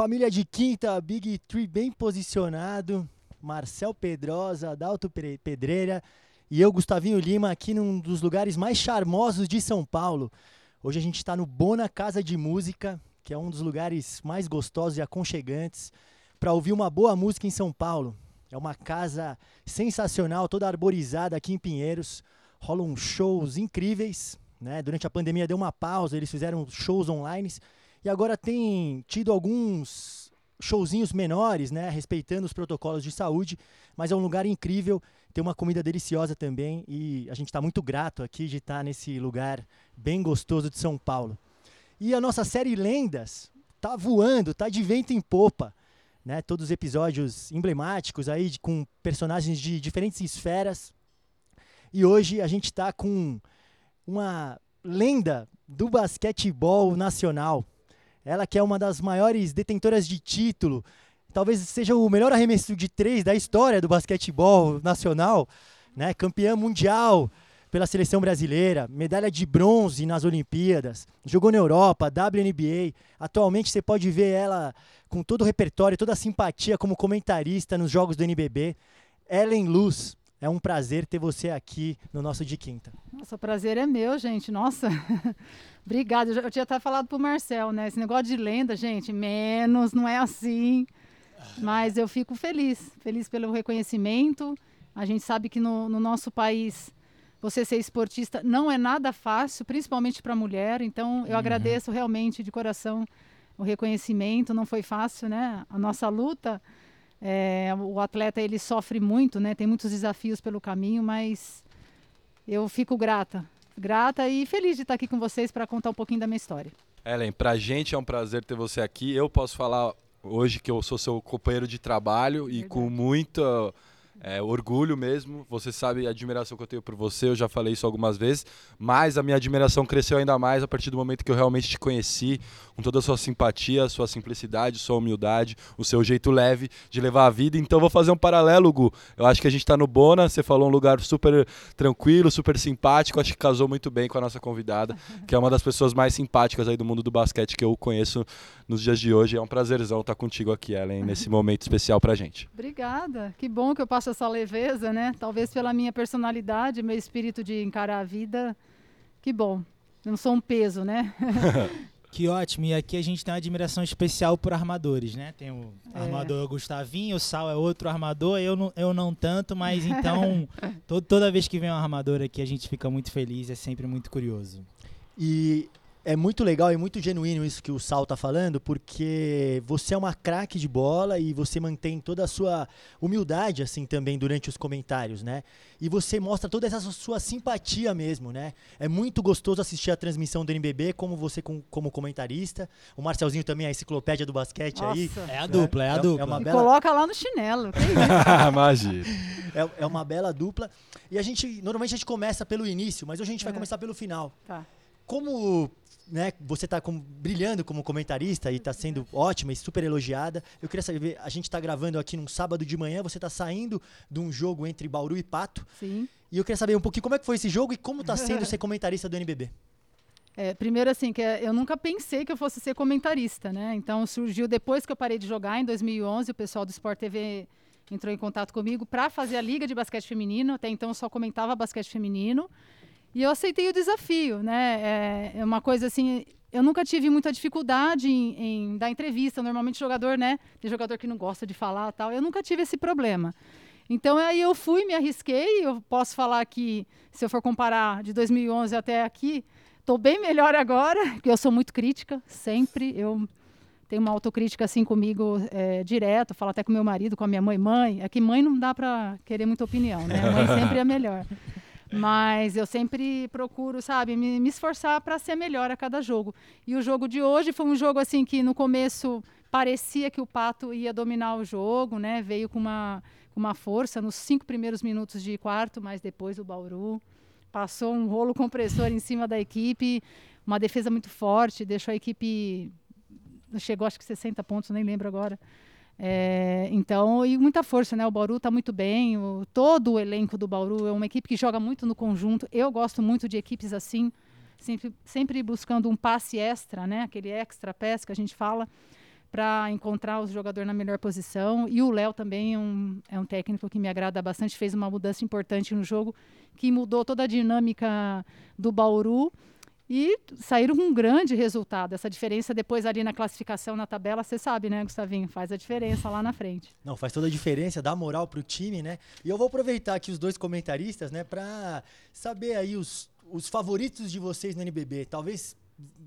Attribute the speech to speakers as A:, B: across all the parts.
A: Família de quinta, Big Tree bem posicionado. Marcel Pedrosa, Adalto Pedreira e eu, Gustavinho Lima, aqui num dos lugares mais charmosos de São Paulo. Hoje a gente está no Bona Casa de Música, que é um dos lugares mais gostosos e aconchegantes para ouvir uma boa música em São Paulo. É uma casa sensacional, toda arborizada aqui em Pinheiros. Rolam shows incríveis. Né? Durante a pandemia deu uma pausa, eles fizeram shows online. E agora tem tido alguns showzinhos menores, né? Respeitando os protocolos de saúde. Mas é um lugar incrível. Tem uma comida deliciosa também. E a gente está muito grato aqui de estar tá nesse lugar bem gostoso de São Paulo. E a nossa série Lendas tá voando, tá de vento em popa né? Todos os episódios emblemáticos aí com personagens de diferentes esferas. E hoje a gente está com uma lenda do basquetebol nacional. Ela que é uma das maiores detentoras de título, talvez seja o melhor arremesso de três da história do basquetebol nacional, né? Campeã mundial, pela seleção brasileira, medalha de bronze nas Olimpíadas, jogou na Europa, WNBA. Atualmente você pode ver ela com todo o repertório, toda a simpatia como comentarista nos jogos do NBB. Ellen Luz, é um prazer ter você aqui no nosso de quinta.
B: Nossa, o prazer é meu, gente. Nossa, obrigada. Eu, eu tinha até falado pro Marcel, né? Esse negócio de lenda, gente, menos, não é assim. Mas eu fico feliz, feliz pelo reconhecimento. A gente sabe que no, no nosso país você ser esportista não é nada fácil, principalmente para mulher. Então, eu uhum. agradeço realmente de coração o reconhecimento. Não foi fácil, né? A nossa luta, é, o atleta ele sofre muito, né? Tem muitos desafios pelo caminho, mas eu fico grata, grata e feliz de estar aqui com vocês para contar um pouquinho da minha história.
C: Ellen, para a gente é um prazer ter você aqui. Eu posso falar hoje que eu sou seu companheiro de trabalho Verdade. e com muita é, orgulho mesmo. Você sabe a admiração que eu tenho por você, eu já falei isso algumas vezes, mas a minha admiração cresceu ainda mais a partir do momento que eu realmente te conheci, com toda a sua simpatia, sua simplicidade, sua humildade, o seu jeito leve de levar a vida. Então vou fazer um paralelo, Gu. Eu acho que a gente está no Bona, você falou um lugar super tranquilo, super simpático, acho que casou muito bem com a nossa convidada, que é uma das pessoas mais simpáticas aí do mundo do basquete que eu conheço nos dias de hoje. É um prazerzão estar contigo aqui, Ellen, nesse momento especial pra gente.
B: Obrigada. Que bom que eu passo essa leveza, né? Talvez pela minha personalidade, meu espírito de encarar a vida. Que bom. Eu não sou um peso, né?
D: Que ótimo. E aqui a gente tem uma admiração especial por armadores, né? Tem o é. armador Gustavinho, o Sal é outro armador, eu não, eu não tanto, mas então toda vez que vem um armador aqui a gente fica muito feliz, é sempre muito curioso.
A: E é muito legal e muito genuíno isso que o Sal tá falando, porque você é uma craque de bola e você mantém toda a sua humildade assim também durante os comentários, né? E você mostra toda essa sua simpatia mesmo, né? É muito gostoso assistir a transmissão do NBB como você com, como comentarista. O Marcelzinho também é a enciclopédia do basquete
D: Nossa.
A: aí.
D: É a dupla, é, é a dupla. É
B: uma bela... Coloca lá no chinelo.
C: Imagina.
A: É, é uma bela dupla. E a gente, normalmente a gente começa pelo início, mas hoje a gente vai é. começar pelo final.
B: Tá.
A: Como né, você está brilhando como comentarista e está sendo ótima e super elogiada. Eu queria saber, a gente está gravando aqui num sábado de manhã, você está saindo de um jogo entre Bauru e Pato.
B: Sim.
A: E eu queria saber um pouquinho como é que foi esse jogo e como está sendo ser comentarista do NBB.
B: É, primeiro assim, que é, eu nunca pensei que eu fosse ser comentarista, né? Então surgiu depois que eu parei de jogar em 2011, o pessoal do Sport TV entrou em contato comigo para fazer a liga de basquete feminino. Até então eu só comentava basquete feminino. E eu aceitei o desafio, né? É, é uma coisa assim, eu nunca tive muita dificuldade em, em, dar entrevista. Normalmente jogador, né? Tem jogador que não gosta de falar tal. Eu nunca tive esse problema. Então aí eu fui, me arrisquei. Eu posso falar que, se eu for comparar de 2011 até aqui, estou bem melhor agora, porque eu sou muito crítica, sempre. Eu tenho uma autocrítica assim comigo é, direto, falo até com meu marido, com a minha mãe. Mãe, é que mãe não dá para querer muita opinião, né? Mãe sempre é melhor. Mas eu sempre procuro, sabe, me, me esforçar para ser melhor a cada jogo. E o jogo de hoje foi um jogo assim que no começo parecia que o Pato ia dominar o jogo, né? Veio com uma, com uma força nos cinco primeiros minutos de quarto, mas depois o Bauru passou um rolo compressor em cima da equipe, uma defesa muito forte, deixou a equipe chegou acho que 60 pontos, nem lembro agora. É, então, e muita força, né? O Bauru está muito bem, o, todo o elenco do Bauru é uma equipe que joga muito no conjunto. Eu gosto muito de equipes assim, sempre, sempre buscando um passe extra, né? Aquele extra pass que a gente fala, para encontrar o jogador na melhor posição. E o Léo também é um, é um técnico que me agrada bastante, fez uma mudança importante no jogo, que mudou toda a dinâmica do Bauru e saíram com um grande resultado. Essa diferença depois ali na classificação, na tabela, você sabe, né, Gustavinho? Faz a diferença lá na frente.
A: Não, faz toda a diferença, dá moral pro time, né? E eu vou aproveitar aqui os dois comentaristas, né, para saber aí os, os favoritos de vocês no NBB. Talvez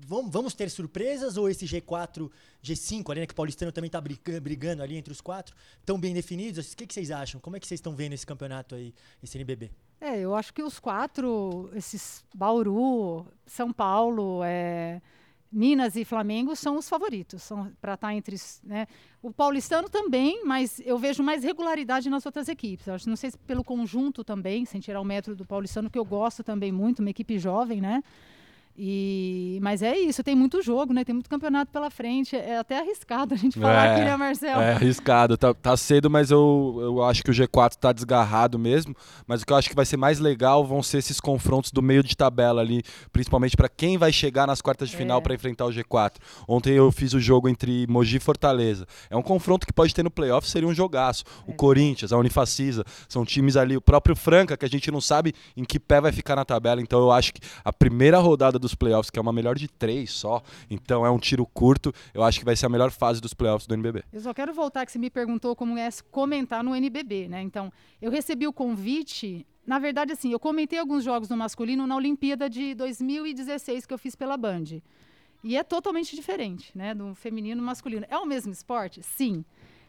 A: vamos ter surpresas ou esse G4, G5 ali, né, que o Paulistano também está brigando ali entre os quatro, estão bem definidos? O que, que vocês acham? Como é que vocês estão vendo esse campeonato aí, esse NBB?
B: É, eu acho que os quatro, esses Bauru, São Paulo, é, Minas e Flamengo são os favoritos, são para estar tá entre, né? O paulistano também, mas eu vejo mais regularidade nas outras equipes. Eu acho, não sei se pelo conjunto também, sem tirar o metro do paulistano, que eu gosto também muito, uma equipe jovem, né? E, mas é isso, tem muito jogo, né? Tem muito campeonato pela frente. É até arriscado a gente falar é, aqui, né, Marcelo?
C: É arriscado. Tá, tá, cedo, mas eu, eu acho que o G4 tá desgarrado mesmo. Mas o que eu acho que vai ser mais legal vão ser esses confrontos do meio de tabela ali, principalmente para quem vai chegar nas quartas de final é. para enfrentar o G4. Ontem eu fiz o jogo entre Mogi e Fortaleza. É um confronto que pode ter no playoff, seria um jogaço. É. O Corinthians, a Unifacisa, são times ali, o próprio Franca, que a gente não sabe em que pé vai ficar na tabela. Então eu acho que a primeira rodada dos playoffs, que é uma melhor de três só. Então é um tiro curto. Eu acho que vai ser a melhor fase dos playoffs do NBB.
B: Eu só quero voltar que você me perguntou como é comentar no NBB, né? Então, eu recebi o convite. Na verdade, assim, eu comentei alguns jogos no masculino na Olimpíada de 2016 que eu fiz pela Band. E é totalmente diferente, né? Do feminino masculino. É o mesmo esporte? Sim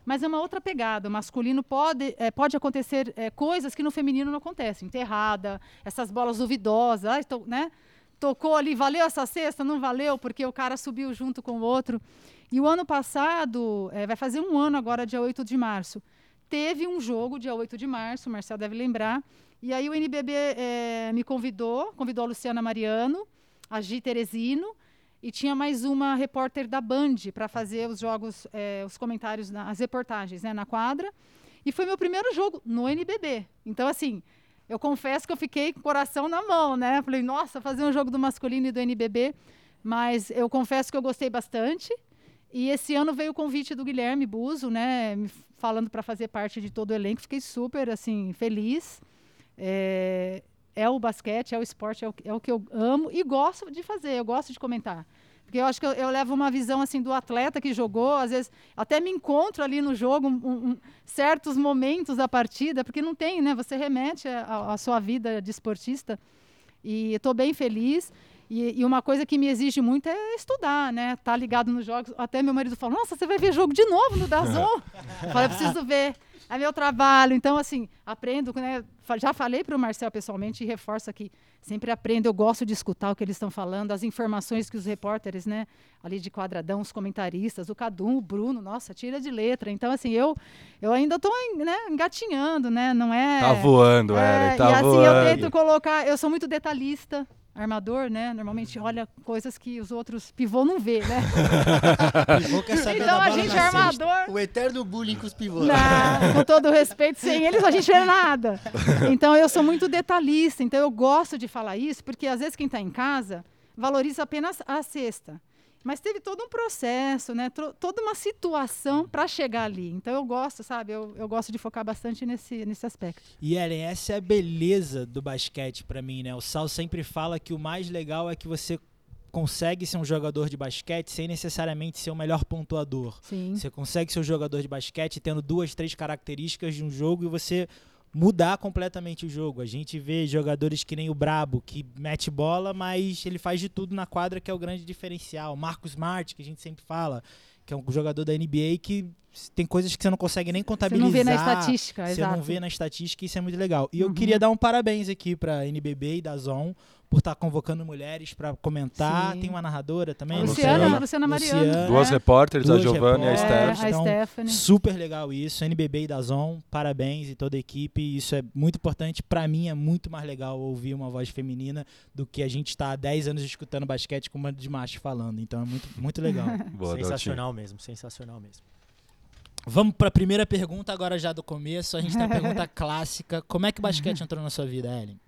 B: mas é uma outra pegada. O masculino pode, é, pode acontecer é, coisas que no feminino não acontecem. Enterrada, essas bolas duvidosas, né? Tocou ali, valeu essa cesta? Não valeu, porque o cara subiu junto com o outro. E o ano passado, é, vai fazer um ano agora, dia 8 de março, teve um jogo, dia 8 de março, o Marcel deve lembrar, e aí o NBB é, me convidou, convidou a Luciana Mariano, a Gi Teresino, e tinha mais uma repórter da Band para fazer os jogos, é, os comentários, as reportagens né, na quadra. E foi meu primeiro jogo no NBB. Então, assim, eu confesso que eu fiquei com o coração na mão, né? Falei, nossa, fazer um jogo do masculino e do NBB. Mas eu confesso que eu gostei bastante. E esse ano veio o convite do Guilherme Buzo, né? Falando para fazer parte de todo o elenco. Fiquei super, assim, feliz. É, é o basquete, é o esporte, é o, é o que eu amo e gosto de fazer, eu gosto de comentar. Porque eu acho que eu, eu, levo uma visão assim do atleta que jogou, às vezes até me encontro ali no jogo, um, um, certos momentos da partida, porque não tem, né? Você remete à sua vida de esportista. E estou bem feliz. E, e, uma coisa que me exige muito é estudar, né? Tá ligado nos jogos. Até meu marido falou: Nossa, você vai ver jogo de novo no Dazon? falei: Preciso ver é meu trabalho. Então, assim, aprendo, né? Já falei para o Marcel pessoalmente e reforço aqui. Sempre aprendo, eu gosto de escutar o que eles estão falando, as informações que os repórteres, né, ali de quadradão, os comentaristas, o Cadum, o Bruno, nossa, tira de letra. Então, assim, eu, eu ainda estou né, engatinhando, né? Não é.
C: Tá voando, é, Ellen, tá
B: e
C: assim,
B: voando. eu tento colocar, eu sou muito detalhista armador, né? Normalmente olha coisas que os outros pivô não vê, né?
A: pivô quer saber
B: então a gente é armador.
A: O eterno bullying com os pivôs.
B: Não, com todo respeito, sem eles a gente vê nada. Então eu sou muito detalhista, então eu gosto de falar isso, porque às vezes quem está em casa valoriza apenas a cesta. Mas teve todo um processo, né? toda uma situação para chegar ali. Então eu gosto, sabe? Eu, eu gosto de focar bastante nesse, nesse aspecto.
D: E Ellen, essa é a beleza do basquete para mim, né? O Sal sempre fala que o mais legal é que você consegue ser um jogador de basquete sem necessariamente ser o melhor pontuador.
B: Sim.
D: Você consegue ser um jogador de basquete tendo duas, três características de um jogo e você mudar completamente o jogo. A gente vê jogadores que nem o Brabo, que mete bola, mas ele faz de tudo na quadra, que é o grande diferencial. Marcos Smart, que a gente sempre fala, que é um jogador da NBA que tem coisas que você não consegue nem contabilizar. Você
B: não vê na estatística,
D: Você
B: exato.
D: não vê na estatística, isso é muito legal. E uhum. eu queria dar um parabéns aqui para NBB e da Zon por estar tá convocando mulheres para comentar. Sim. Tem uma narradora também,
B: Luciana, Luciana, Luciana Mariano. Luciana,
C: Duas é. repórteres, Duas a Giovanna e a Stephanie.
B: Então, Stephanie.
D: super legal isso. NBB e da Zon, parabéns e toda a equipe. Isso é muito importante. Para mim é muito mais legal ouvir uma voz feminina do que a gente estar tá há 10 anos escutando basquete com uma de macho falando. Então é muito, muito legal.
A: Boa, sensacional mesmo, sensacional mesmo.
D: Vamos para a primeira pergunta agora já do começo. A gente tem a pergunta clássica. Como é que o basquete entrou na sua vida, Ellen?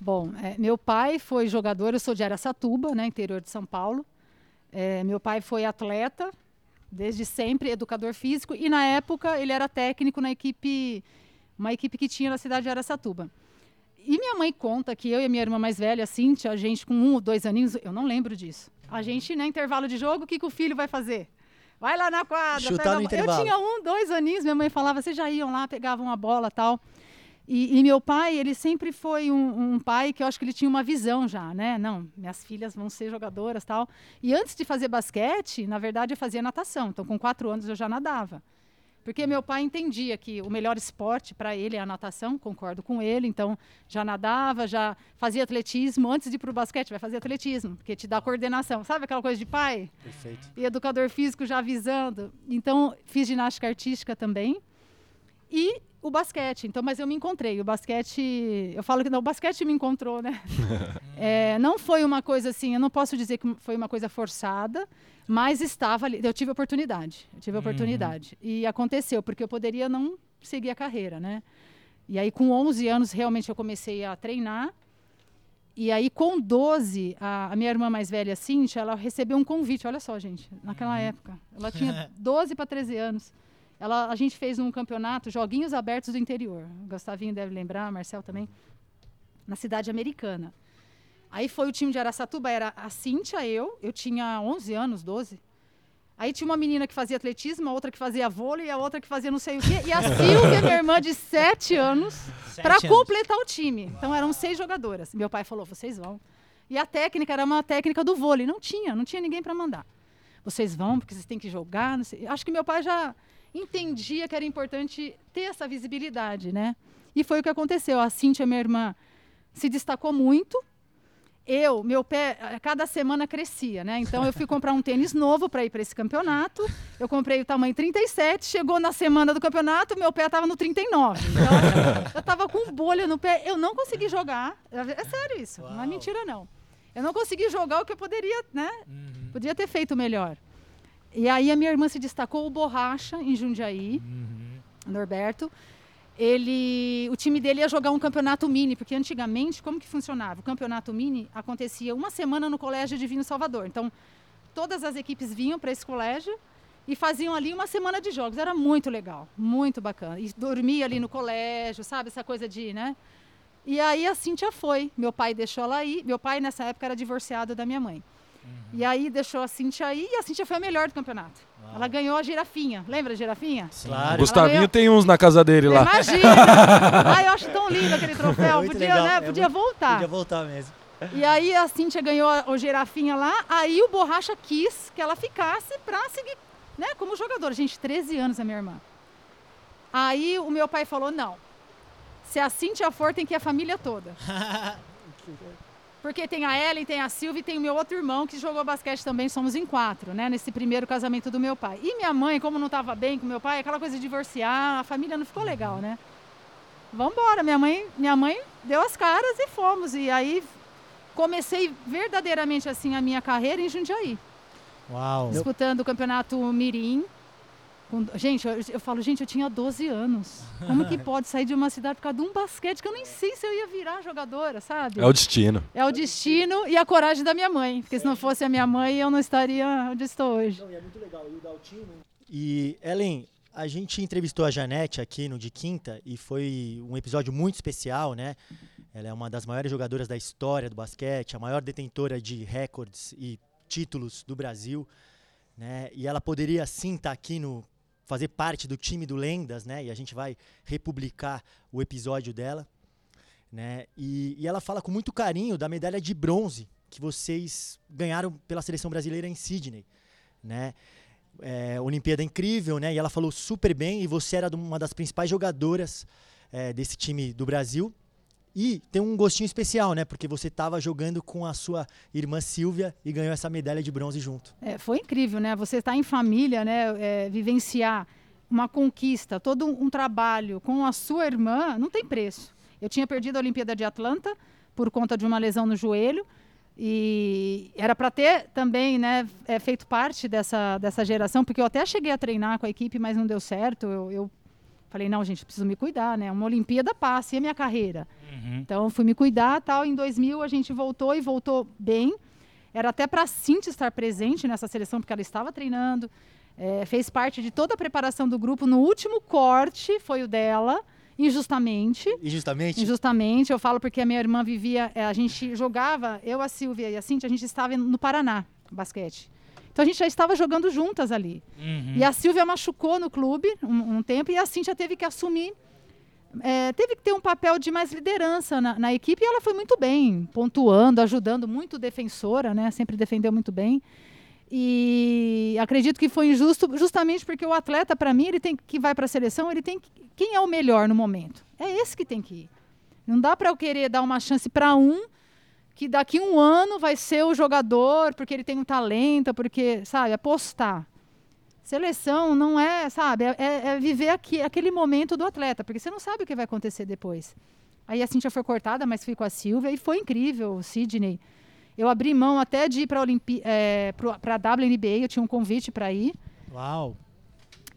B: Bom, é, meu pai foi jogador, eu sou de Aracatuba, né, interior de São Paulo. É, meu pai foi atleta, desde sempre educador físico e na época ele era técnico na equipe, uma equipe que tinha na cidade de Aracatuba. E minha mãe conta que eu e a minha irmã mais velha, Cíntia, a gente com um ou dois aninhos, eu não lembro disso. A gente, né, intervalo de jogo, o que, que o filho vai fazer? Vai lá na quadra.
A: Chutar no
B: eu
A: intervalo.
B: tinha um, dois aninhos, minha mãe falava, vocês já iam lá, pegavam a bola tal. E, e meu pai, ele sempre foi um, um pai que eu acho que ele tinha uma visão já, né? Não, minhas filhas vão ser jogadoras tal. E antes de fazer basquete, na verdade, eu fazia natação. Então, com quatro anos, eu já nadava. Porque meu pai entendia que o melhor esporte para ele é a natação, concordo com ele, então já nadava, já fazia atletismo. Antes de ir para o basquete, vai fazer atletismo, porque te dá coordenação. Sabe aquela coisa de pai?
A: Perfeito.
B: E educador físico já avisando. Então, fiz ginástica artística também. E o basquete. Então, mas eu me encontrei. O basquete, eu falo que não, o basquete me encontrou, né? É, não foi uma coisa assim, eu não posso dizer que foi uma coisa forçada, mas estava ali. Eu tive oportunidade. Eu tive oportunidade. E aconteceu, porque eu poderia não seguir a carreira, né? E aí, com 11 anos, realmente eu comecei a treinar. E aí, com 12, a, a minha irmã mais velha, Cíntia, ela recebeu um convite. Olha só, gente, naquela época. Ela tinha 12 para 13 anos. Ela, a gente fez um campeonato, Joguinhos Abertos do Interior. O Gustavinho deve lembrar, Marcel também. Na cidade americana. Aí foi o time de Araçatuba, era a Cíntia, eu. Eu tinha 11 anos, 12. Aí tinha uma menina que fazia atletismo, a outra que fazia vôlei, a outra que fazia não sei o quê. E a Silvia, minha irmã de 7 anos,
D: Sete
B: para completar o time. Então eram seis jogadoras. Meu pai falou: vocês vão. E a técnica era uma técnica do vôlei. Não tinha, não tinha ninguém para mandar. Vocês vão, porque vocês têm que jogar. não sei. Acho que meu pai já entendia que era importante ter essa visibilidade, né? E foi o que aconteceu. A Cíntia, minha irmã, se destacou muito. Eu, meu pé, cada semana crescia, né? Então eu fui comprar um tênis novo para ir para esse campeonato. Eu comprei o tamanho 37, chegou na semana do campeonato, meu pé estava no 39. Então eu estava com bolha no pé, eu não consegui jogar. É sério isso, não é
D: Uau.
B: mentira não. Eu não consegui jogar o que eu poderia, né?
D: Uhum.
B: Podia ter feito melhor. E aí a minha irmã se destacou o Borracha em Jundiaí,
D: Uhum.
B: Norberto. Ele, o time dele ia jogar um campeonato mini, porque antigamente como que funcionava? O campeonato mini acontecia uma semana no colégio Divino Salvador. Então, todas as equipes vinham para esse colégio e faziam ali uma semana de jogos. Era muito legal, muito bacana. E dormia ali no colégio, sabe? Essa coisa de, né? E aí a Cíntia foi. Meu pai deixou ela ir. Meu pai, nessa época, era divorciado da minha mãe. E aí deixou a Cintia ir e a Cintia foi a melhor do campeonato.
D: Uau.
B: Ela ganhou a girafinha. Lembra a girafinha?
A: Claro.
C: Gustavinho
B: ganhou-
C: tem uns na casa dele lá.
B: Imagina! Ai, eu acho tão lindo aquele troféu.
A: Muito
B: podia,
A: legal,
B: né?
A: é
B: Podia
A: muito-
B: voltar.
A: Podia voltar mesmo.
B: E aí a Cintia ganhou a- o girafinha lá, aí o Borracha quis que ela ficasse pra seguir, né, como jogadora. Gente, 13 anos a minha irmã. Aí o meu pai falou: não. Se a Cintia for, tem que ir a família toda. Porque tem a Ellen, tem a Silvia e tem o meu outro irmão que jogou basquete também, somos em quatro, né? Nesse primeiro casamento do meu pai. E minha mãe, como não estava bem com meu pai, aquela coisa de divorciar, a família não ficou legal, né? Vambora, minha mãe, minha mãe deu as caras e fomos. E aí comecei verdadeiramente assim a minha carreira em Jundiaí,
D: Uau.
B: disputando o campeonato Mirim. Com- Gente, eu, eu falo, gente, eu tinha 12 anos. Como que pode sair de uma cidade por causa de um basquete que eu nem sei se eu ia virar jogadora, sabe?
C: É o destino.
B: É o destino e a coragem da minha mãe. Porque se não fosse a minha mãe, eu não estaria onde estou hoje.
A: Não, e é muito legal. E o Daltinho. E, Ellen, a gente entrevistou a Janete aqui no de quinta e foi um episódio muito especial, né? Ela é uma das maiores jogadoras da história do basquete, a maior detentora de recordes e títulos do Brasil, né? E ela poderia sim estar aqui no fazer parte do time do Lendas, né? E a gente vai republicar o episódio dela, né? E, e ela fala com muito carinho da medalha de bronze que vocês ganharam pela seleção brasileira em Sydney, né? É, Olimpíada incrível, né? E ela falou super bem. E você era uma das principais jogadoras é, desse time do Brasil. E tem um gostinho especial, né? Porque você estava jogando com a sua irmã Silvia e ganhou essa medalha de bronze junto.
B: É, foi incrível, né? Você estar em família, né? É, vivenciar uma conquista, todo um, um trabalho com a sua irmã, não tem preço. Eu tinha perdido a Olimpíada de Atlanta por conta de uma lesão no joelho. E era para ter também né, é, feito parte dessa, dessa geração, porque eu até cheguei a treinar com a equipe, mas não deu certo. Eu, eu falei, não, gente, preciso me cuidar, né? Uma Olimpíada passa, e a minha carreira?
D: Uhum.
B: Então fui me cuidar, tal. Em 2000 a gente voltou e voltou bem. Era até para a Cintia estar presente nessa seleção, porque ela estava treinando. É, fez parte de toda a preparação do grupo. No último corte foi o dela, injustamente.
A: Injustamente?
B: Injustamente, eu falo porque a minha irmã vivia, é, a gente jogava, eu, a Silvia e a Cintia, a gente estava no Paraná, basquete. Então a gente já estava jogando juntas ali.
D: Uhum.
B: E a Silvia machucou no clube um, um tempo e a Cintia teve que assumir. é, teve que ter um papel de mais liderança na, na equipe e ela foi muito bem, pontuando, ajudando, muito defensora, né? Sempre defendeu muito bem. E acredito que foi injusto justamente porque o atleta, para mim, ele tem que vai para a seleção, ele tem que, quem é o melhor no momento? É esse que tem que ir. Não dá para eu querer dar uma chance para um que daqui um ano vai ser o jogador porque ele tem um talento, porque, sabe, apostar. Seleção não é, sabe, é, é- é viver aqui, aquele momento do atleta, porque você não sabe o que vai acontecer depois. Aí a Cintia foi cortada, mas fui com a Silvia e foi incrível, o Sidney. Eu abri mão até de ir para a WNBA, eu tinha um convite para ir.
D: Uau.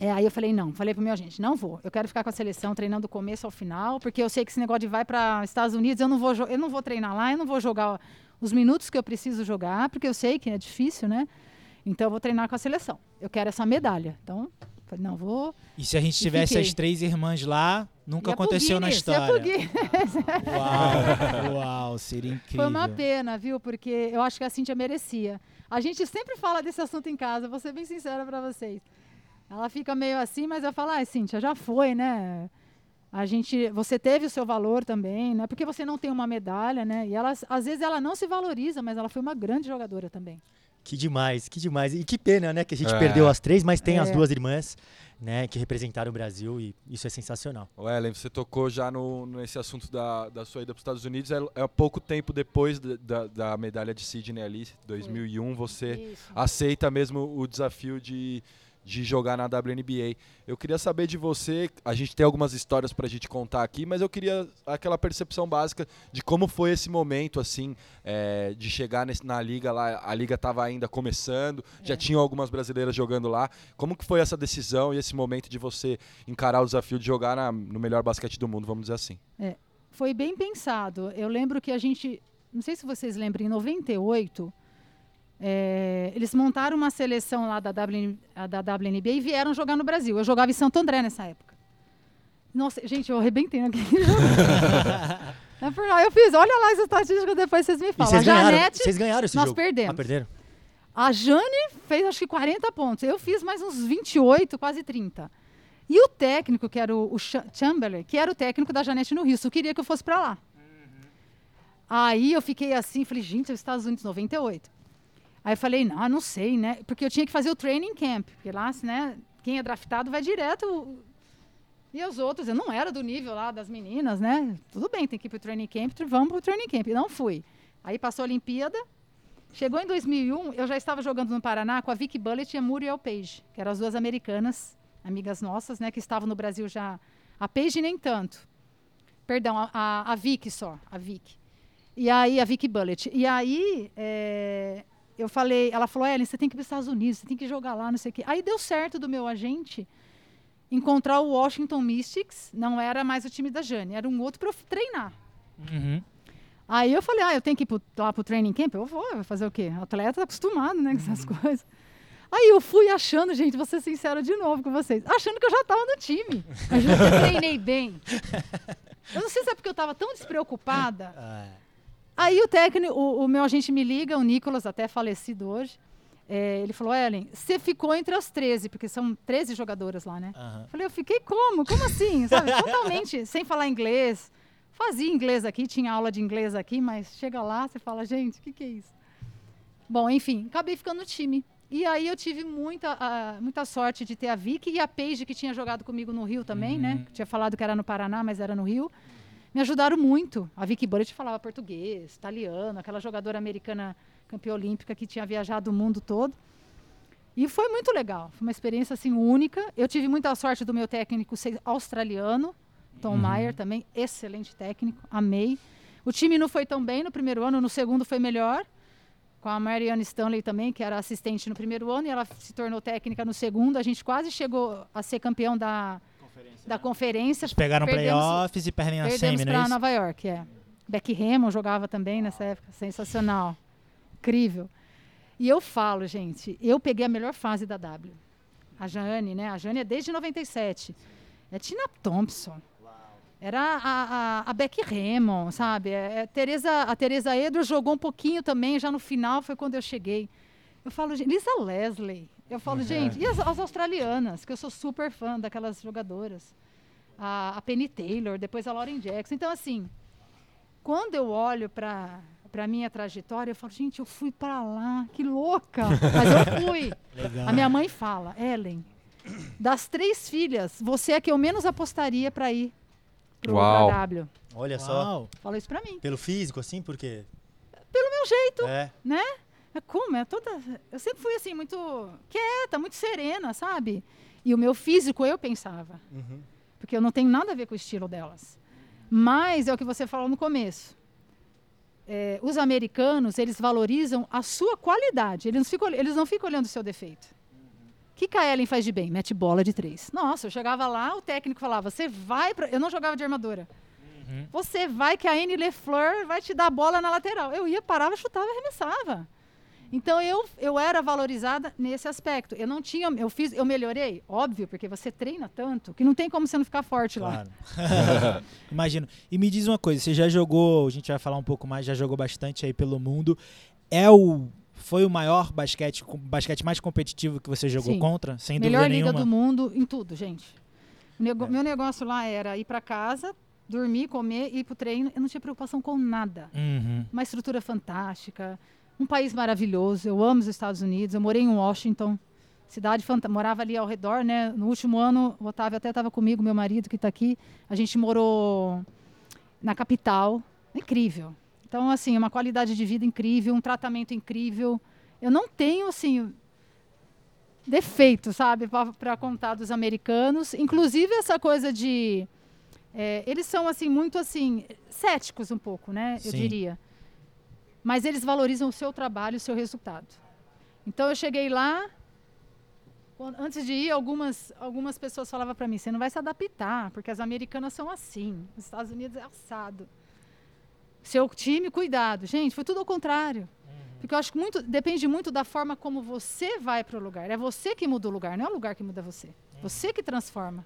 B: É, aí eu falei, não, falei pro meu agente, não vou. Eu quero ficar com a seleção treinando do começo ao final, porque eu sei que esse negócio de vai para Estados Unidos, eu não vou eu não vou treinar lá, eu não vou jogar os minutos que eu preciso jogar, porque eu sei que é difícil, né? Então eu vou treinar com a seleção. Eu quero essa medalha. Então, falei, não vou.
D: E se a gente
B: E
D: tivesse
B: fiquei.
D: as três irmãs lá, nunca
B: Ia
D: aconteceu na
B: Guinness,
D: história.
B: Guinness.
D: Uau, uau, seria incrível.
B: Foi uma pena, viu? Porque eu acho que a Cintia merecia. A gente sempre fala desse assunto em casa, vou ser bem sincera para vocês. Ela fica meio assim, mas eu falo, ai, Cintia, já foi, né? A gente, você teve o seu valor também, né? Porque você não tem uma medalha, né? E ela, às vezes ela não se valoriza, mas ela foi uma grande jogadora também.
A: Que demais, que demais. E que pena, né, que a gente
C: É.
A: perdeu as três, mas tem as
B: É.
A: duas irmãs, né, que representaram o Brasil e isso é sensacional.
C: O Ellen, você tocou já no, nesse assunto da, da sua ida para os Estados Unidos. É, é pouco tempo depois da, da, da medalha de Sydney ali, 2001, você
B: Isso.
C: aceita mesmo o desafio de, de jogar na WNBA. Eu queria saber de você, a gente tem algumas histórias pra gente contar aqui, mas eu queria aquela percepção básica de como foi esse momento, assim, é, de chegar nesse- na liga lá, a liga estava ainda começando, já tinham algumas brasileiras jogando lá. Como que foi essa decisão e esse momento de você encarar o desafio de jogar na- no melhor basquete do mundo, vamos dizer assim?
B: Foi bem pensado. Eu lembro que a gente, não sei se vocês lembram, em 98, é, eles montaram uma seleção lá da, WN, da WNBA e vieram jogar no Brasil. Eu jogava em Santo André nessa época. Nossa, gente, eu arrebentei naquele jogo. É Eu fiz, olha lá as estatísticas, depois vocês me falam.
A: vocês
B: a
A: ganharam,
B: Janete,
A: vocês ganharam esse
B: nós
A: jogo?
B: perdemos.
A: Ah, perderam?
B: a Jane fez acho que 40 pontos. Eu fiz mais uns 28, quase 30. E o técnico, que era o, o Cha- Chamberlain, que era o técnico da Janete no Rio, só queria que eu fosse para lá. Aí eu fiquei assim, falei, gente, é os Estados Unidos 98. Aí eu falei, não, não sei, né? Porque eu tinha que fazer o training camp, porque lá, né, quem é draftado vai direto. E os outros, eu não era do nível lá das meninas, né? Tudo bem, tem que ir pro training camp, vamos pro training camp. Não fui. Aí passou a Olimpíada, Chegou em 2001, eu já estava jogando no Paraná com a Vicky Bullet e a Muriel Page, que eram as duas americanas, amigas nossas, né, que estavam no Brasil já. A Page nem tanto. Perdão, a, a, a Vicky só, a Vicky. E aí, a Vicky Bullet. E aí, é, eu falei, ela falou, Ellen, você tem que ir para os Estados Unidos, você tem que jogar lá, não sei o quê. Aí deu certo do meu agente encontrar o Washington Mystics, não era mais o time da Jane, era um outro para eu treinar.
D: Uhum.
B: Aí eu falei, ah, eu tenho que ir pro, lá pro training camp? Eu vou, vai fazer o quê? Atleta tá acostumado, né, com essas coisas. Aí eu fui achando, gente, vou ser sincera de novo com vocês, achando que eu já estava no time. Eu treinei bem. Eu não sei se é porque eu estava tão despreocupada. Aí o técnico, o, o meu agente me liga, o Nicolas, até falecido hoje. é, ele falou, Ellen, você ficou entre as 13, porque são 13 jogadoras lá, né? Eu Falei, eu fiquei como? Como assim? Sabe? Totalmente sem falar inglês. Fazia inglês aqui, tinha aula de inglês aqui, mas chega lá, você fala, gente, o que, que é isso? Bom, enfim, acabei ficando no time. E aí eu tive muita, ah, muita sorte de ter a Vicky e a Paige, que tinha jogado comigo no Rio também, né? Que tinha falado que era no Paraná, mas era no Rio. Me ajudaram muito. A Vicky Bullet falava português, italiano, aquela jogadora americana campeã olímpica que tinha viajado o mundo todo. E foi muito legal. Foi uma experiência assim única. Eu tive muita sorte do meu técnico ser australiano, Tom Meyer também, excelente técnico, amei. O time não foi tão bem no primeiro ano, no segundo foi melhor. Com a Marianne Stanley também, que era assistente no primeiro ano, e ela se tornou técnica no segundo. A gente quase chegou a ser campeão da, da conferência.
D: Eles pegaram playoffs e perdem a semi, não é
B: para
D: isso?
B: Nova York, é. Beck Hammond jogava também nessa época, sensacional, incrível. E eu falo, gente, eu peguei a melhor fase da W. A Jane, né? A Jane é desde 97. É Tina Thompson. Era a, a, a Becky Hammond, sabe? É, é, Teresa, a Teresa Edwards jogou um pouquinho também, já no final foi quando eu cheguei. Eu falo, Lisa Leslie. Eu falo, gente, e as, as australianas, que eu sou super fã daquelas jogadoras. A, a Penny Taylor, depois a Lauren Jackson. Então, assim, quando eu olho para para minha trajetória, eu falo, gente, eu fui para lá, que louca. Mas eu fui.
D: Legal.
B: A minha mãe fala, Ellen, das três filhas, você é que eu menos apostaria para ir pro
C: Uau.
B: W.
A: Olha só.
D: Uau.
B: Fala isso para mim.
A: Pelo físico, assim, porque.
B: Pelo meu jeito,
A: É.
B: né? É como? É toda. Eu sempre fui assim, muito quieta, muito serena, sabe? E o meu físico eu pensava.
A: Uhum.
B: Porque eu não tenho nada a ver com o estilo delas. Mas é o que você falou no começo. É, os americanos, eles valorizam a sua qualidade. Eles não ficam, eles não ficam olhando o seu defeito. O que, que a Ellen faz de bem? Mete bola de três. Nossa, eu chegava lá, o técnico falava, você vai pra... Eu não jogava de armadura. Você vai que a Anne LeFleur vai te dar a bola na lateral. Eu ia, parava, chutava e arremessava. Então eu, eu era valorizada nesse aspecto. Eu não tinha, eu fiz, eu melhorei, óbvio, porque você treina tanto que não tem como você não ficar forte lá.
D: Claro. Imagino. E me diz uma coisa, você já jogou, a gente vai falar um pouco mais, já jogou bastante aí pelo mundo. É o foi o maior basquete, basquete mais competitivo que você jogou
B: Sim.
D: contra? Sem
B: Melhor
D: dúvida
B: liga
D: nenhuma.
B: do mundo em tudo, gente. O nego-
D: É.
B: Meu negócio lá era ir para casa, dormir, comer, ir pro treino. Eu não tinha preocupação com nada.
D: Uhum.
B: Uma estrutura fantástica, um país maravilhoso. Eu amo os Estados Unidos. Eu morei em Washington, cidade fantástica. Morava ali ao redor, né? No último ano, o Otávio até estava comigo, meu marido que está aqui. A gente morou na capital. Incrível. Então, assim, uma qualidade de vida incrível, um tratamento incrível. Eu não tenho, assim, defeito, sabe, para contar dos americanos. Inclusive essa coisa de é, eles são assim muito assim céticos um pouco, né? Eu
D: Sim.
B: diria. Mas eles valorizam o seu trabalho, o seu resultado. Então eu cheguei lá, antes de ir, algumas algumas pessoas falavam para mim: "Você não vai se adaptar, porque as americanas são assim, os Estados Unidos é assado. Seu time, cuidado". Gente, foi tudo ao contrário. Porque eu acho que muito depende muito da forma como você vai para o lugar. É você que muda o lugar, não é o lugar que muda você. Você que transforma.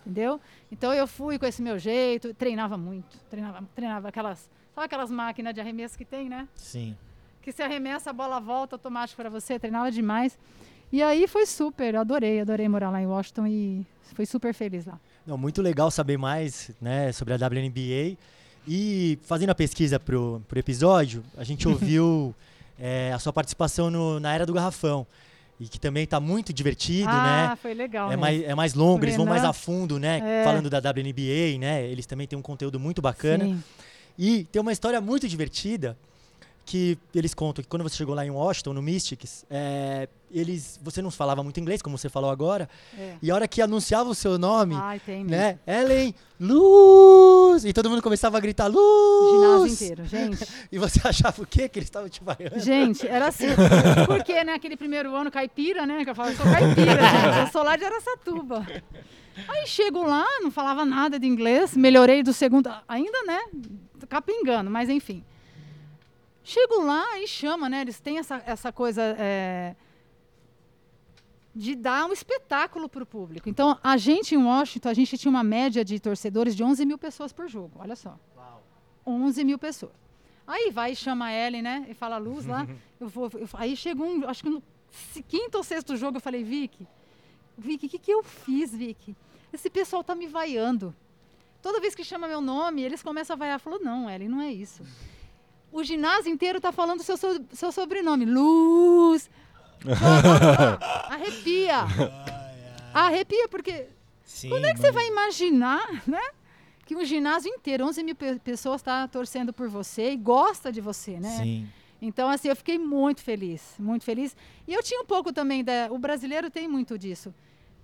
B: Entendeu? Então eu fui com esse meu jeito, treinava muito, treinava, treinava aquelas, sabe aquelas máquinas de arremesso que tem, né?
D: Sim.
B: Que se arremessa a bola volta automático para você, treinava demais. E aí foi super, eu adorei, adorei morar lá em Washington e fui super feliz lá.
A: Não, muito legal saber mais né, sobre a WNBA. E fazendo a pesquisa pro, pro episódio, a gente ouviu é, a sua participação no- na Era do Garrafão. E que também está muito divertido,
B: ah,
A: né?
B: foi legal.
A: É
B: mesmo.
A: mais, é mais longo, eles vão mais
B: Renan.
A: a fundo, né?
B: É.
A: Falando da WNBA, né? Eles também têm um conteúdo muito bacana.
B: Sim.
A: E tem uma história muito divertida que eles contam que quando você chegou lá em Washington, no Mystics, é, eles, você não falava muito inglês, como você falou agora,
B: É.
A: e a hora que anunciava o seu nome,
B: Ai, tem mesmo.
A: né? Ellen, luz! E todo mundo começava a gritar, luz!
B: Ginásio inteiro, gente.
A: E você achava o quê? Que eles estavam te vaiando?
B: Gente, era assim. Porque, né, aquele primeiro ano caipira, né? Que eu falo, eu sou caipira, gente. Eu sou lá de Aracatuba. Aí chego lá, não falava nada de inglês, melhorei do segundo, ainda, né? Capingando, mas enfim. Chego lá e chama, né? Eles têm essa, essa coisa é, de dar um espetáculo para o público. Então, a gente em Washington, a gente tinha uma média de torcedores de 11 mil pessoas por jogo. Olha só. 11 mil pessoas. Aí vai e chama a Ellen, né? E fala luz lá. Eu vou, eu- aí chegou um, acho que no quinto ou sexto jogo, eu falei, Vicky, Vicky, o que, que eu fiz, Vicky? Esse pessoal tá me vaiando. Toda vez que chama meu nome, eles começam a vaiar. Falou, não, Ellen, não é isso. O ginásio inteiro tá falando seu, so- seu sobrenome. Luz. Arrepia. Arrepia, porque
D: Sim,
B: quando é que você vai imaginar, né? Que um ginásio inteiro, 11 mil pe- pessoas está torcendo por você e gosta de você, né?
D: Sim.
B: Então, assim, eu fiquei muito feliz, muito feliz. E eu tinha um pouco também, da, o brasileiro tem muito disso,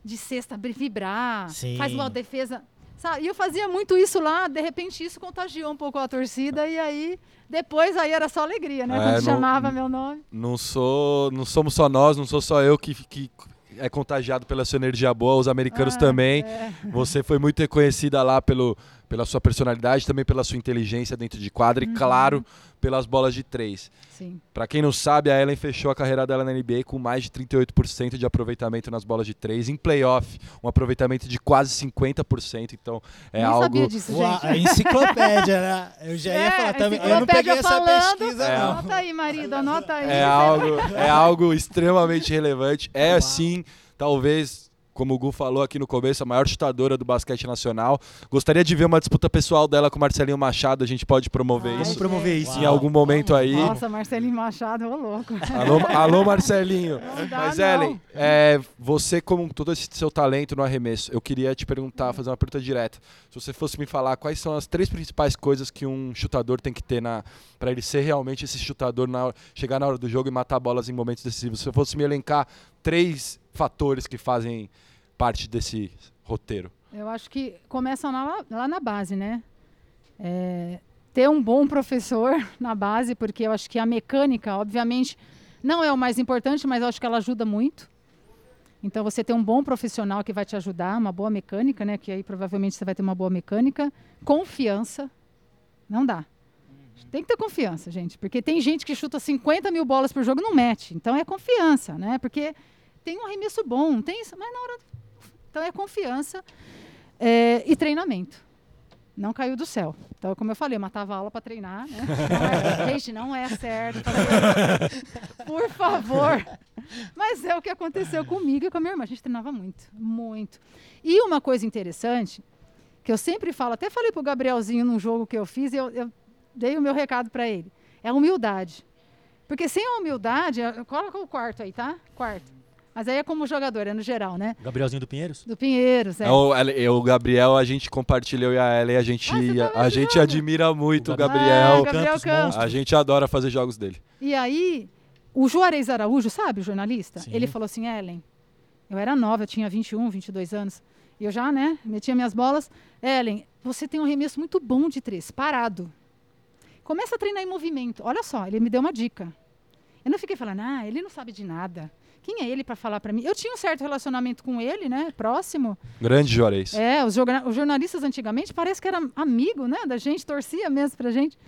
B: de bri- vibrar,
D: Sim.
B: faz uma defesa. Sabe? E eu fazia muito isso lá, de repente isso contagiou um pouco a torcida, e aí, depois aí era só alegria, né?
C: É,
B: Quando
C: não-
B: chamava meu nome.
C: Não sou, não somos só nós, não sou só eu que, que é contagiado pela sua energia boa, os americanos
B: Ah,
C: também.
B: é.
C: Você foi muito reconhecida lá pelo, pela sua personalidade, também pela sua inteligência dentro de quadra e, claro, pelas bolas de três.
B: Sim.
C: Pra quem não sabe, a Ellen fechou a carreira dela na NBA com mais de 38% de aproveitamento nas bolas de três. Em playoff, um aproveitamento de quase 50%. Então, é
B: Nem
C: algo.
B: sabia disso,
D: Uau,
B: gente.
D: a enciclopédia, né? Eu já ia
B: É,
D: falar também. Eu não peguei essa
B: falando.
D: pesquisa,
C: É.
D: não.
B: Anota aí, marido, anota aí.
C: É algo, é algo extremamente relevante. É
D: Uau.
C: sim, talvez, como o Gu falou aqui no começo, a maior chutadora do basquete nacional. Gostaria de ver uma disputa pessoal dela com o Marcelinho Machado. A gente pode promover
B: Ai,
A: Vamos
C: isso
A: promover isso.
C: em algum momento aí.
B: Nossa, Marcelinho Machado, ô louco.
C: Alô, alô, Marcelinho.
B: Dá,
C: Mas,
B: não.
C: Ellen, é, você, com todo esse seu talento no arremesso, eu queria te perguntar, fazer uma pergunta direta. Se você fosse me falar quais são as três principais coisas que um chutador tem que ter na para ele ser realmente esse chutador, na chegar na hora do jogo e matar bolas em momentos decisivos. Se você fosse me elencar três fatores que fazem parte desse roteiro.
B: Eu acho que começa lá, lá na base, né? É, ter um bom professor na base, porque eu acho que a mecânica, obviamente, não é o mais importante, mas eu acho que ela ajuda muito. Então, você ter um bom profissional que vai te ajudar, uma boa mecânica, né? Que aí provavelmente você vai ter uma boa mecânica. Confiança. Não dá. Tem que ter confiança, gente. Porque tem gente que chuta 50 mil bolas por jogo e não mete. Então é confiança, né? Porque tem um arremesso bom, tem isso, mas na hora. Então é confiança é, e treinamento. Não caiu do céu. Então, como eu falei, eu matava aula para treinar. Né? Não é- gente, não é certo. Por favor. Mas é o que aconteceu comigo e com a minha irmã. A gente treinava muito, muito. E uma coisa interessante, que eu sempre falo, até falei pro Gabrielzinho num jogo que eu fiz, eu, eu dei o meu recado para ele. É a humildade. Porque sem a humildade, coloca o quarto aí, tá? Quarto. Mas aí é como jogador, é no geral, né?
A: Gabrielzinho do Pinheiros?
B: Do Pinheiros, é.
C: É, o, ele- o Gabriel, a gente compartilha, eu e a Ellen, a gente,
B: Ah, tá
C: a gente admira muito o
A: O Gabriel.
C: Gabriel.
B: Ah, Gabriel
A: Campos.
C: A gente adora fazer jogos dele.
B: E aí, o Juarez Araújo, sabe, o jornalista?
A: Sim.
B: Ele falou assim, Ellen, eu era nova, eu tinha 21, 22 anos. E eu já, né, metia minhas bolas. Ellen, você tem um arremesso muito bom de três, parado. Começa a treinar em movimento. Olha só, ele me deu uma dica. Eu não fiquei falando, ah, ele não sabe de nada. Quem é ele para falar para mim? Eu tinha um certo relacionamento com ele, né, próximo.
C: Grande Juarez.
B: É, os, os jornalistas antigamente parece que era amigo, né, da gente, torcia mesmo pra gente.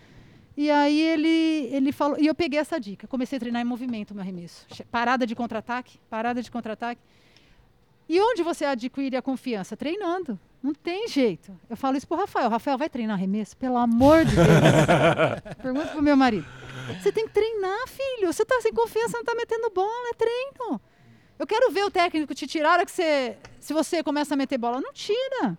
B: E aí ele, ele falou, e eu peguei essa dica, comecei a treinar em movimento meu arremesso. Parada de contra-ataque, parada de contra-ataque. E onde você adquire a confiança? Treinando. Não tem jeito. Eu falo isso pro Rafael. Rafael, vai treinar arremesso? Pelo amor de Deus. Pergunta pro meu marido. Você tem que treinar, filho. Você tá sem confiança, não tá metendo bola, é treino. Eu quero ver o técnico te tirar que você. Se você começa a meter bola, não tira.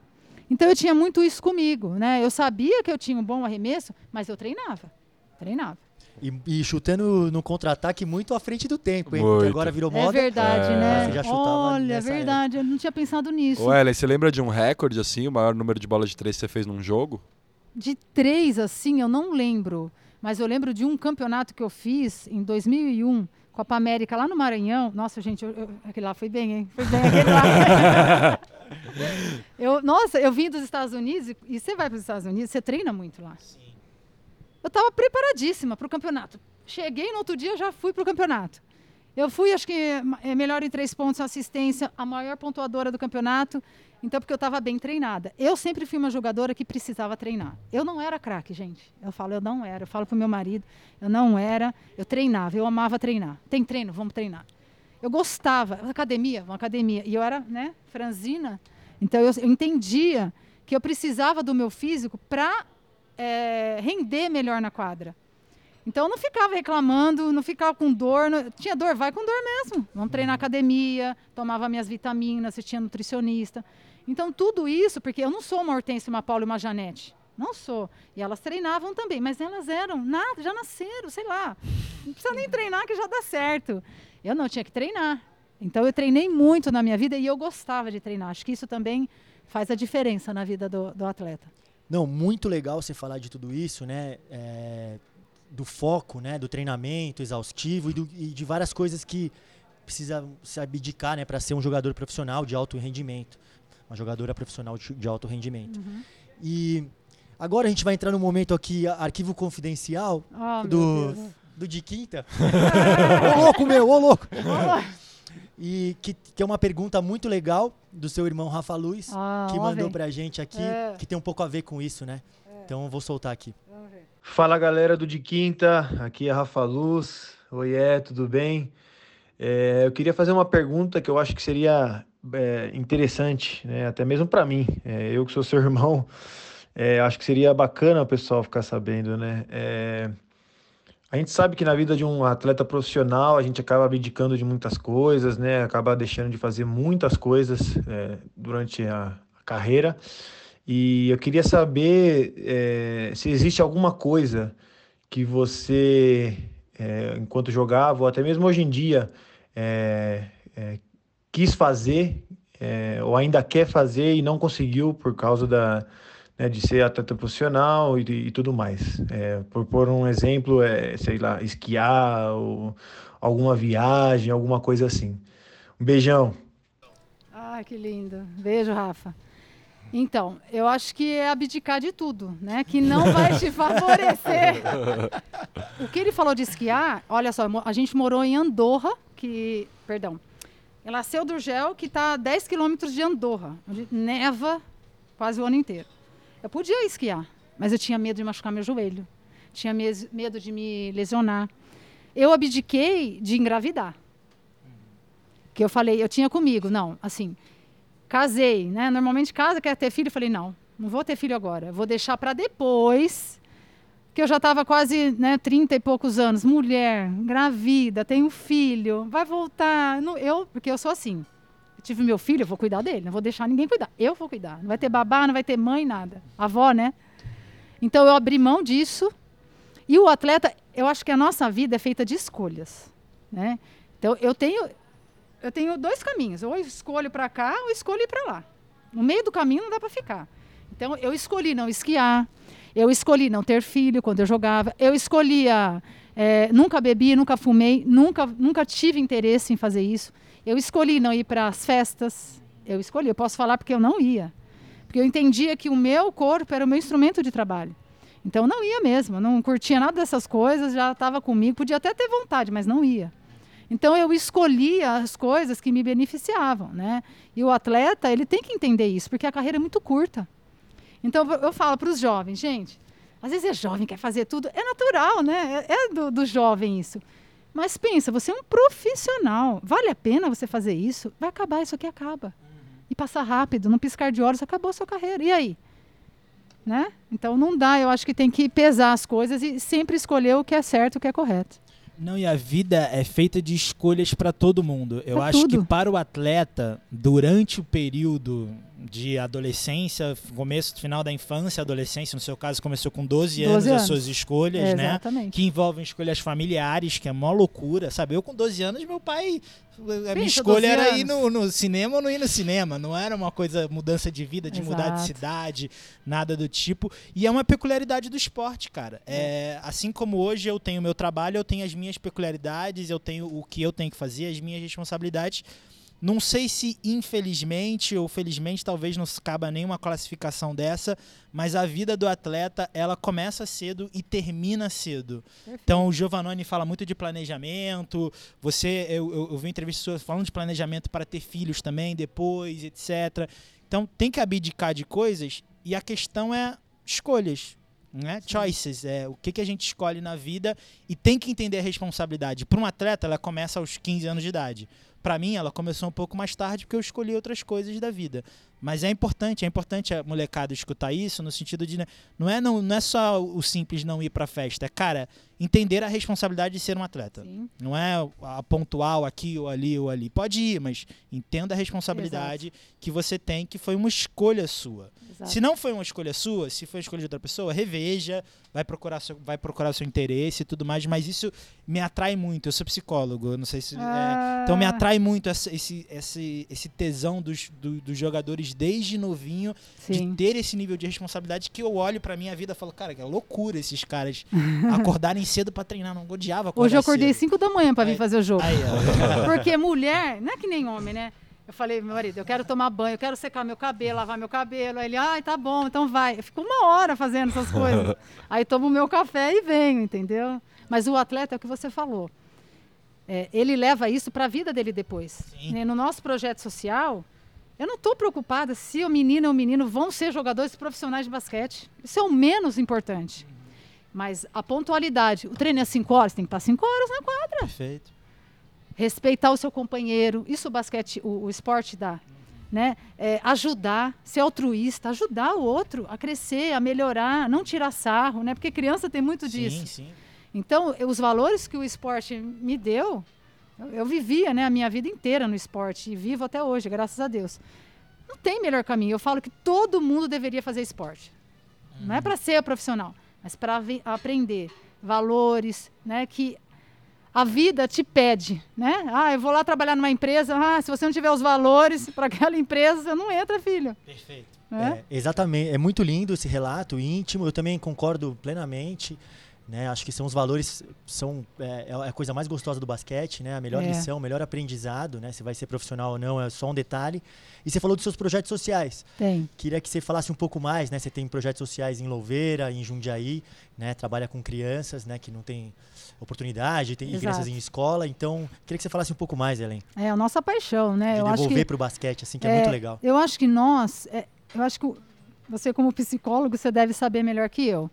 B: Então eu tinha muito isso comigo, né? Eu sabia que eu tinha um bom arremesso, mas eu treinava. Treinava.
A: E, e chutando no contra-ataque muito à frente do tempo, hein?
C: Muito.
A: Porque agora virou
B: É
A: moda.
B: verdade,
C: É.
B: né?
A: Você já chutava
B: Olha, é verdade. Eu não tinha pensado nisso.
C: Ô, Ellen, você lembra de um recorde, assim, o maior número de bolas de três que você fez num jogo?
B: De três, assim, eu não lembro. Mas eu lembro de um campeonato que eu fiz em 2001, Copa América, lá no Maranhão. Nossa, gente, eu- eu- aquele lá foi bem, hein? Foi bem aquele lá. eu, nossa, eu vim dos Estados Unidos e, e você vai para os Estados Unidos, você treina muito lá. Eu estava preparadíssima para o campeonato. Cheguei no outro dia, já fui para o campeonato. Eu fui, acho que é melhor em três pontos, assistência, a maior pontuadora do campeonato. Então, porque eu estava bem treinada. Eu sempre fui uma jogadora que precisava treinar. Eu não era craque, gente. Eu falo, eu não era. Eu falo pro meu marido, eu não era. Eu treinava, eu amava treinar. Tem treino, vamos treinar. Eu gostava. Academia, uma academia. E eu era, né, franzina. Então, eu, eu entendia que eu precisava do meu físico para render melhor na quadra. Então eu não ficava reclamando, não ficava com dor. não- tinha dor, vai com dor mesmo. Vamos treinar na academia, tomava minhas vitaminas, assistia nutricionista. Então tudo isso, porque eu não sou uma Hortência, uma Paula e uma Janete. Não sou. E elas treinavam também, mas elas eram nada, já nasceram, sei lá. Não precisa nem treinar que já dá certo. Eu não tinha que treinar. Então eu treinei muito na minha vida e eu gostava de treinar. Acho que isso também faz a diferença na vida do, do atleta.
A: Não, muito legal você falar de tudo isso, né? É, do foco, né? Do treinamento exaustivo e, do- e de várias coisas que precisa se abdicar, né? Para ser um jogador profissional de alto rendimento. Uma jogadora profissional de, de alto rendimento. E agora a gente vai entrar no momento aqui, arquivo confidencial
B: Oh,
A: do, do de quinta. ô louco, meu, ô louco! E que, que é uma pergunta muito legal do seu irmão Rafa Luiz,
B: Ah,
A: que mandou
B: ver.
A: pra gente aqui,
B: É.
A: que tem um pouco a ver com isso, né? Então eu vou soltar aqui.
B: Vamos ver.
E: Fala galera do De Quinta, aqui é Rafa Luz. Oiê, tudo bem? É, eu queria fazer uma pergunta que eu acho que seria é, interessante, né? até mesmo para mim. É, eu que sou seu irmão, é, acho que seria bacana o pessoal ficar sabendo, né? É, a gente sabe que na vida de um atleta profissional a gente acaba abdicando de muitas coisas, né? Acaba deixando de fazer muitas coisas é, durante a, a carreira. E eu queria saber é, se existe alguma coisa que você, enquanto jogava, ou até mesmo hoje em dia, é, quis fazer, é, ou ainda quer fazer e não conseguiu por causa da, né, de ser atleta profissional e, e tudo mais. É, por pôr um exemplo, é, sei lá, esquiar, ou alguma viagem, alguma coisa assim. Um beijão.
B: Ai, que lindo. Beijo, Rafa. Então, eu acho que é abdicar de tudo, né? Que não vai te favorecer. o que ele falou de esquiar, olha só, a gente morou em Andorra, que, perdão, ela nasceu do Gel, que está a 10 quilômetros de Andorra, onde neva quase o ano inteiro. Eu podia esquiar, mas eu tinha medo de machucar meu joelho, tinha medo de me lesionar. Eu abdiquei de engravidar. Que eu falei, eu tinha comigo, não, assim, casei, né? Normalmente casa, quer ter filho, eu falei, não, não vou ter filho agora, vou deixar para depois, que eu já estava quase, né, 30 e poucos anos, mulher, gravida, tenho filho, vai voltar, não, eu, porque eu sou assim, eu tive meu filho, eu vou cuidar dele, não vou deixar ninguém cuidar, eu vou cuidar, não vai ter babá, não vai ter mãe, nada, avó, né? Então eu abri mão disso, e o atleta, eu acho que a nossa vida é feita de escolhas, né? Então eu tenho eu tenho dois caminhos, ou escolho para cá ou escolho para lá. No meio do caminho não dá para ficar. Então eu escolhi não esquiar, eu escolhi não ter filho quando eu jogava, eu escolhia é, nunca bebi, nunca fumei, nunca nunca tive interesse em fazer isso. Eu escolhi não ir para as festas, eu escolhi. Eu posso falar porque eu não ia, porque eu entendia que o meu corpo era o meu instrumento de trabalho. Então não ia mesmo, não curtia nada dessas coisas, já estava comigo, podia até ter vontade, mas não ia. Então eu escolhia as coisas que me beneficiavam, né? E o atleta, ele tem que entender isso, porque a carreira é muito curta. Então eu falo para os jovens, gente, às vezes é jovem, quer fazer tudo, é natural, né? É é do, do jovem isso. Mas pensa, você é um profissional, vale a pena você fazer isso? Vai acabar, isso aqui acaba. E passar rápido, num piscar de olhos, acabou a sua carreira. E aí? Né? Então não dá, eu acho que tem que pesar as coisas e sempre escolher o que é certo, o que é correto.
D: Não, e a vida é feita de escolhas para todo mundo. Eu
B: Pra
D: acho
B: tudo.
D: que para o atleta, durante o período de adolescência, começo, final da infância, adolescência, no seu caso começou com 12,
B: 12
D: anos, as
B: anos.
D: suas escolhas,
B: É,
D: né?
B: Exatamente.
D: Que envolvem escolhas familiares, que é mó loucura, sabe? Eu com 12 anos, meu pai. A minha escolha
B: 12
D: era ir no, no cinema ou não ir no cinema. Não era uma coisa, mudança de vida, de mudar de
B: Exato.
D: cidade, nada do tipo. E é uma peculiaridade do esporte, cara. É, assim como hoje eu tenho meu trabalho, eu tenho as minhas peculiaridades, eu tenho o que eu tenho que fazer, as minhas responsabilidades. Não sei se infelizmente ou felizmente talvez não se caba nenhuma classificação dessa, mas a vida do atleta ela começa cedo e termina cedo. Então o Giovannone fala muito de planejamento. Você, eu, eu, eu vi entrevista sua falando de planejamento para ter filhos também depois, etc. Então tem que abdicar de coisas e a questão é escolhas. Né? Choices, é o que, que a gente escolhe na vida e tem que entender a responsabilidade. Para um atleta, ela começa aos 15 anos de idade. Para mim, ela começou um pouco mais tarde porque eu escolhi outras coisas da vida. Mas é importante, é importante a molecada escutar isso no sentido de né, não é não, não é só o simples não ir para festa, é cara, entender a responsabilidade de ser um atleta.
B: Sim.
D: Não é a pontual aqui ou ali ou ali. Pode ir, mas entenda a responsabilidade que você tem, que foi uma escolha sua.
B: Exato.
D: Se não foi uma escolha sua, se foi uma escolha de outra pessoa, reveja, vai procurar, seu, vai procurar o seu interesse e tudo mais, mas isso me atrai muito. Eu sou psicólogo, eu não sei se. é,
B: Ah.
D: então me atrai muito essa- esse, esse, esse tesão dos, do- dos jogadores desde novinho de
B: Sim.
D: ter esse nível de responsabilidade que eu olho pra minha vida e falo, cara, que loucura esses caras acordarem cedo pra treinar. Não odiava acordar
B: Hoje eu acordei
D: cedo.
B: 5 da manhã para vir
D: Aí-
B: fazer o jogo.
D: Aí.
B: Porque mulher, não é que nem homem, né? Eu falei, meu marido, eu quero tomar banho, eu quero secar meu cabelo, lavar meu cabelo. Aí ele, ai, tá bom, então vai. Eu fico uma hora fazendo essas coisas. Aí tomo o meu café e venho, entendeu? Mas o atleta é o que você falou. é, ele leva isso para a vida dele depois. Né? No nosso projeto social, eu não estou preocupada se o menino ou o menino vão ser jogadores profissionais de basquete. Isso é o menos importante. Mas a pontualidade, o treino é 5 horas, tem que estar 5 horas na quadra.
D: Perfeito.
B: Respeitar o seu companheiro, isso o basquete, o, o esporte dá. Né? É, ajudar, ser altruísta, ajudar o outro a crescer, a melhorar, não tirar sarro, né? Porque criança tem muito disso.
D: Sim, sim.
B: Então, os valores que o esporte me deu, eu, eu, vivia né, a minha vida inteira no esporte e vivo até hoje, graças a Deus. Não tem melhor caminho. Eu falo que todo mundo deveria fazer esporte. Uhum. Não é para ser profissional, mas para aprender valores, né? Que a vida te pede, né? Ah, eu vou lá trabalhar numa empresa, ah, se você não tiver os valores para aquela empresa, você não entra, filho.
D: Perfeito.
A: É? É, exatamente, é muito lindo esse relato íntimo, eu também concordo plenamente. Né? Acho que são os valores, são é, é, a coisa mais gostosa do basquete, né? A melhor é. lição, o melhor aprendizado, né? Se vai ser profissional ou não é só um detalhe. E você falou dos seus projetos sociais.
B: Tem.
A: Queria que você falasse um pouco mais, né? Você tem projetos sociais em Louveira, em Jundiaí, né? Trabalha com crianças, né? Que não tem oportunidade, tem e crianças em escola. Então, queria que você falasse um pouco mais, Helen.
B: É a nossa paixão, né?
A: De
B: eu
A: devolver para o basquete, assim, que é, é, muito legal.
B: Eu acho que nós, é, eu acho que você como psicólogo, você deve saber melhor que eu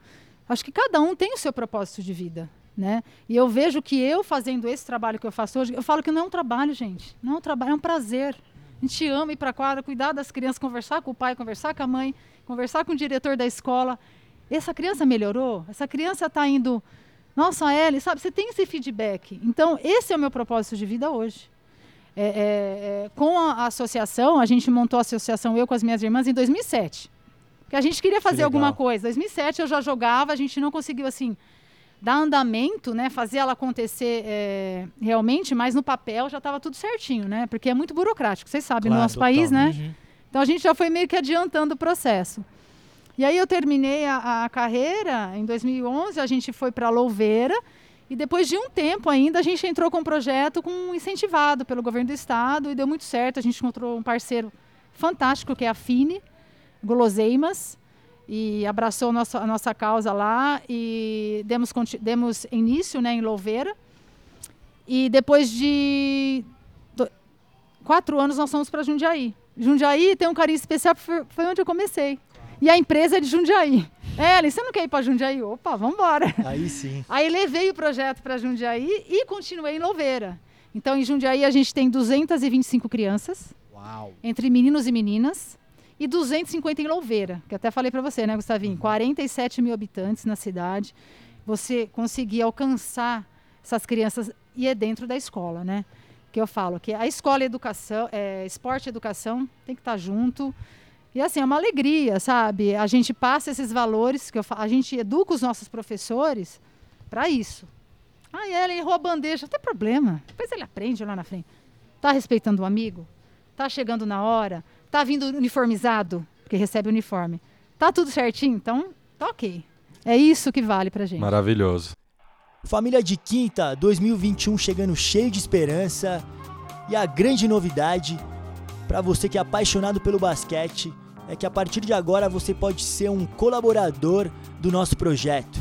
B: Acho que cada um tem o seu propósito de vida. Né? E eu vejo que eu fazendo esse trabalho que eu faço hoje, eu falo que não é um trabalho, gente. Não é um trabalho, é um prazer. A gente ama ir para a quadra, cuidar das crianças, conversar com o pai, conversar com a mãe, conversar com o diretor da escola. Essa criança melhorou? Essa criança está indo. Nossa, Ellie, sabe? Você tem esse feedback. Então, esse é o meu propósito de vida hoje. É, é, é, com a, associação, a gente montou a associação eu com as minhas irmãs em 2007 que a gente queria fazer que alguma coisa. 2007 eu já jogava, a gente não conseguiu assim dar andamento, né, fazer ela acontecer é, realmente, mas no papel já estava tudo certinho, né? Porque é muito burocrático, vocês sabem, claro, no nosso país, né? Uhum. Então a gente já foi meio que adiantando o processo. E aí eu terminei a, a carreira em 2011, a gente foi para Louveira e depois de um tempo ainda a gente entrou com um projeto com incentivado pelo governo do estado e deu muito certo. A gente encontrou um parceiro fantástico que é a Fine guloseimas e abraçou nossa, a nossa causa lá e demos, demos início né, em Louveira. E depois de do, quatro anos nós fomos para Jundiaí. Jundiaí tem um carinho especial, foi onde eu comecei. E a empresa é de Jundiaí. É, você não quer ir para Jundiaí? Opa, vamos embora.
A: Aí sim.
B: Aí levei o projeto para Jundiaí e continuei em Louveira. Então, em Jundiaí, a gente tem 225 crianças.
A: Uau.
B: Entre meninos e meninas e 250 em Louveira, que até falei para você, né, Gustavinho? 47 mil habitantes na cidade. Você conseguir alcançar essas crianças e é dentro da escola, né? Que eu falo que a escola e educação, é, esporte e educação tem que estar tá junto. E assim, é uma alegria, sabe? A gente passa esses valores, que eu a gente educa os nossos professores para isso. Ah, ela errou a bandeja, não tem problema. Depois ele aprende lá na frente. Tá respeitando o amigo? Tá chegando na hora? Tá vindo uniformizado, porque recebe uniforme. Tá tudo certinho? Então, tá ok. É isso que vale pra gente.
C: Maravilhoso.
A: Família de Quinta 2021 chegando cheio de esperança. E a grande novidade para você que é apaixonado pelo basquete é que a partir de agora você pode ser um colaborador do nosso projeto.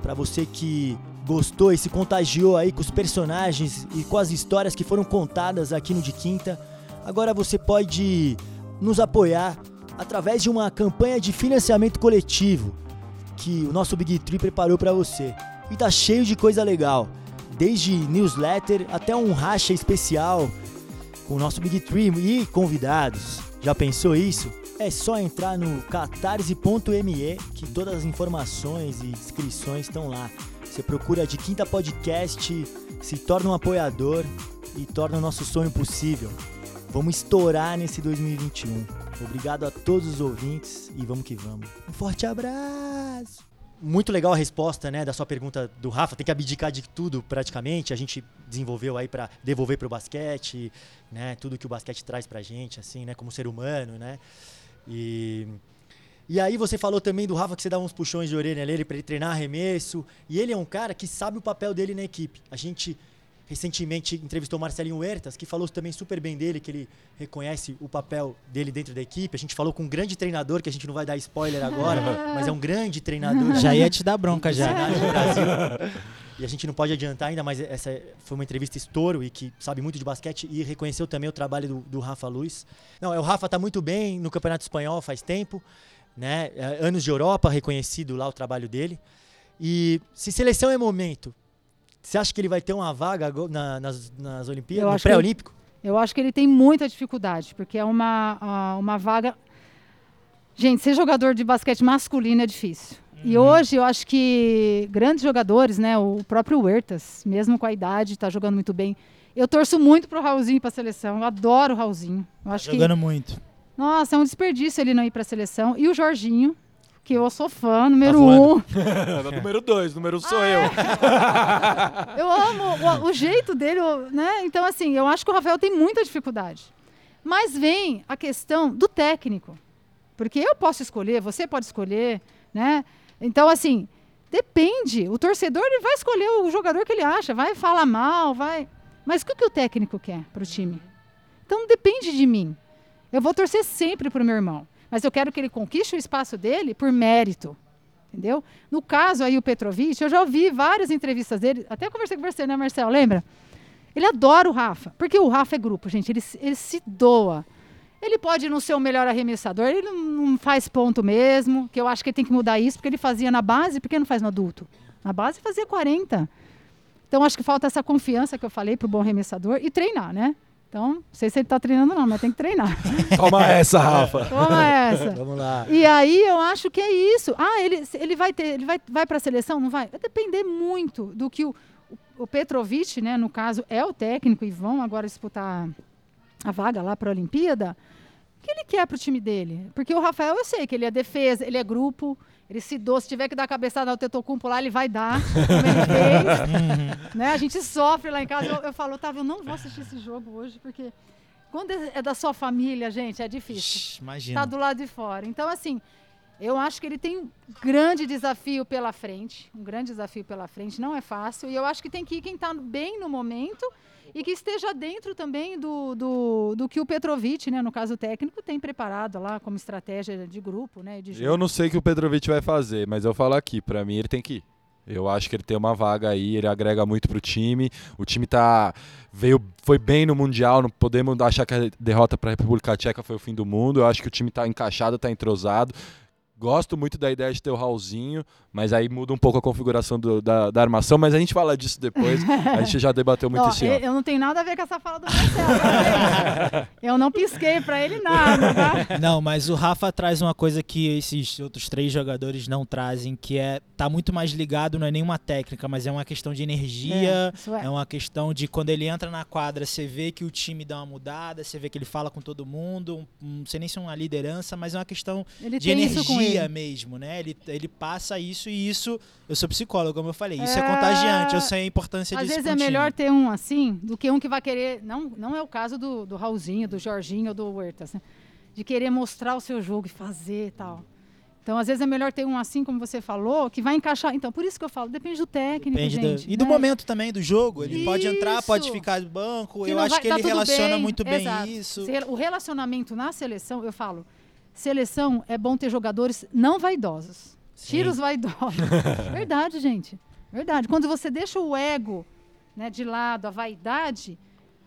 A: Para você que gostou e se contagiou aí com os personagens e com as histórias que foram contadas aqui no De Quinta, agora você pode nos apoiar através de uma campanha de financiamento coletivo que o nosso Big Tree preparou para você. E tá cheio de coisa legal, desde newsletter até um racha especial com o nosso Big Tree e convidados. Já pensou isso? É só entrar no catarse.me que todas as informações e inscrições estão lá. Você procura de Quinta Podcast, se torna um apoiador e torna o nosso sonho possível. Vamos estourar nesse 2021. Obrigado a todos os ouvintes e vamos que vamos. Um forte abraço! Muito legal a resposta, né, da sua pergunta do Rafa. Tem que abdicar de tudo praticamente. A gente desenvolveu aí para devolver para o basquete, né, tudo que o basquete traz para gente, assim, né, como ser humano, né. E e aí você falou também do Rafa que você dava uns puxões de orelha nele para ele treinar arremesso. E ele é um cara que sabe o papel dele na equipe. A gente recentemente entrevistou Marcelinho Huertas, que falou também super bem dele, que ele reconhece o papel dele dentro da equipe. A gente falou com um grande treinador, que a gente não vai dar spoiler agora, mas é um grande treinador.
D: Já ia te dar bronca já.
A: E a gente não pode adiantar ainda, mas essa foi uma entrevista estouro e que sabe muito de basquete e reconheceu também o trabalho do, do Rafa Luiz. Não, o Rafa está muito bem no Campeonato Espanhol faz tempo, né? É, anos de Europa, reconhecido lá o trabalho dele. E se seleção é momento, você acha que ele vai ter uma vaga na, nas, nas Olimpíadas, no pré-olímpico?
B: Eu acho que ele tem muita dificuldade, porque é uma, uma vaga. Gente, ser jogador de basquete masculino é difícil. Uhum. E hoje eu acho que grandes jogadores, né? O próprio Huertas, mesmo com a idade, está jogando muito bem. Eu torço muito pro Raulzinho para a seleção. Eu adoro o Raulzinho. Eu acho
D: tá jogando
B: que,
D: muito.
B: Nossa, é um desperdício ele não ir para a seleção. E o Jorginho, que eu sou fã, número tá um.
C: número dois, número um sou ah, eu.
B: É. eu amo o, o, jeito dele, né? Então, assim, eu acho que o Rafael tem muita dificuldade. Mas vem a questão do técnico. Porque eu posso escolher, você pode escolher, né? Então, assim, depende. O torcedor ele vai escolher o jogador que ele acha, vai falar mal, vai. Mas o que, que o técnico quer para o time? Então depende de mim. Eu vou torcer sempre para o meu irmão mas eu quero que ele conquiste o espaço dele por mérito. Entendeu? No caso aí, o Petrovic, eu já ouvi várias entrevistas dele, até conversei com você, né, Marcelo? Lembra? Ele adora o Rafa, porque o Rafa é grupo, gente, ele, ele se doa. Ele pode não ser o melhor arremessador, ele não, não, faz ponto mesmo, que eu acho que ele tem que mudar isso, porque ele fazia na base, por que não faz no adulto? Na base fazia 40. Então acho que falta essa confiança que eu falei para o bom arremessador e treinar, né? Então, não sei se ele está treinando não, mas tem que treinar.
C: Toma essa, Rafa.
B: Toma essa.
A: Vamos lá.
B: E aí eu acho que é isso. Ah, ele, ele vai ter, ele vai, vai para a seleção? Não vai? Vai depender muito do que o, o Petrovic, né, no caso, é o técnico e vão agora disputar a vaga lá para a Olimpíada. Que ele quer para o time dele? Porque o Rafael, eu sei que ele é defesa, ele é grupo, ele se doa, se tiver que dar cabeçada ao Tetocumpo lá, ele vai dar, como ele fez. né? A gente sofre lá em casa. Eu, eu falo, Otávio, eu não vou assistir esse jogo hoje, porque quando é da sua família, gente, é difícil.
D: Imagina.
B: Tá do lado de fora. Então, assim, eu acho que ele tem um grande desafio pela frente. Um grande desafio pela frente. Não é fácil. E eu acho que tem que ir quem está bem no momento e que esteja dentro também do, do, do que o Petrovic, né, no caso técnico, tem preparado lá como estratégia de grupo, né? De
C: eu não sei o que o Petrovic vai fazer, mas eu falo aqui, para mim ele tem que ir. Eu acho que ele tem uma vaga aí, ele agrega muito pro time. O time tá veio foi bem no mundial, não podemos achar que a derrota para a República Tcheca foi o fim do mundo. Eu acho que o time tá encaixado, tá entrosado. Gosto muito da ideia de ter o Raulzinho, mas aí muda um pouco a configuração do, da, da, armação, mas a gente fala disso depois. A gente já debateu muito isso.
B: Eu, eu não tenho nada a ver com essa fala do Marcelo. Tá eu não pisquei para ele nada, tá?
D: Não, mas o Rafa traz uma coisa que esses outros três jogadores não trazem, que é tá muito mais ligado, não é nenhuma técnica, mas é uma questão de energia, é, é. é uma questão de quando ele entra na quadra, você vê que o time dá uma mudada, você vê que ele fala com todo mundo, não sei nem se é uma liderança, mas é uma questão
B: ele
D: de energia mesmo, né? Ele, ele passa isso e isso, eu sou psicólogo, como eu falei, isso é, é contagiante, eu sei a importância
B: Às
D: disso.
B: Às vezes é melhor ter um assim do que um que vai querer, não, não é o caso do, do Raulzinho, do Jorginho ou do Huertas, né? de querer mostrar o seu jogo e fazer e tal. Então, às vezes é melhor ter um assim, como você falou, que vai encaixar. Então, por isso que eu falo, depende do técnico, depende gente.
D: Do, e do né? momento também do jogo. Ele isso. pode entrar, pode ficar no banco. Que eu acho vai, que ele relaciona bem. muito bem Exato. isso.
B: O relacionamento na seleção, eu falo, seleção é bom ter jogadores não vaidosos. Sim. Tira os vaidosos. Verdade, gente. Verdade. Quando você deixa o ego né, de lado, a vaidade,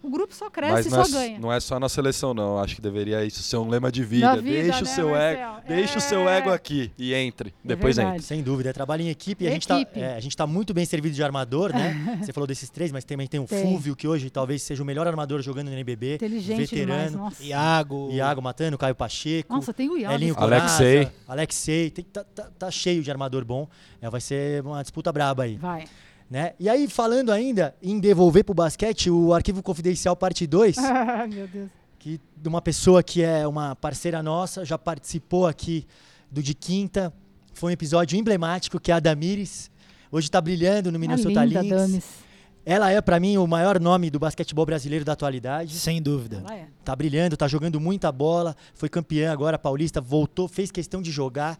B: o grupo só cresce
C: e
B: só
C: é,
B: ganha.
C: Não é só na seleção, não. Acho que deveria isso ser um lema de vida. vida deixa, né, o seu ego, é... deixa o seu ego aqui e entre. É depois
B: verdade.
C: entre.
A: Sem dúvida. É trabalho em equipe. E a, gente tá, é, a gente tá muito bem servido de armador, né? Você falou desses três, mas também tem o tem. Fúvio, que hoje talvez seja o melhor armador jogando no NBB.
B: Inteligente veterano. Demais,
D: Iago.
A: Iago matando, Caio Pacheco.
B: Nossa, tem o Iago.
A: Elinho
C: Alexei.
A: Alexei. Tem, tá, tá, tá, cheio de armador bom. É, vai ser uma disputa braba aí.
B: Vai.
A: Né? E aí, falando ainda em devolver para o basquete, o Arquivo Confidencial Parte 2,
B: Meu Deus.
A: que de uma pessoa que é uma parceira nossa, já participou aqui do De Quinta, foi um episódio emblemático, que é a Damires, hoje está brilhando no Minnesota linda, Lynx. Ela é, para mim, o maior nome do basquetebol brasileiro da atualidade.
D: Sem dúvida.
B: Ela é.
A: Tá brilhando, tá jogando muita bola, foi campeã agora paulista, voltou, fez questão de jogar,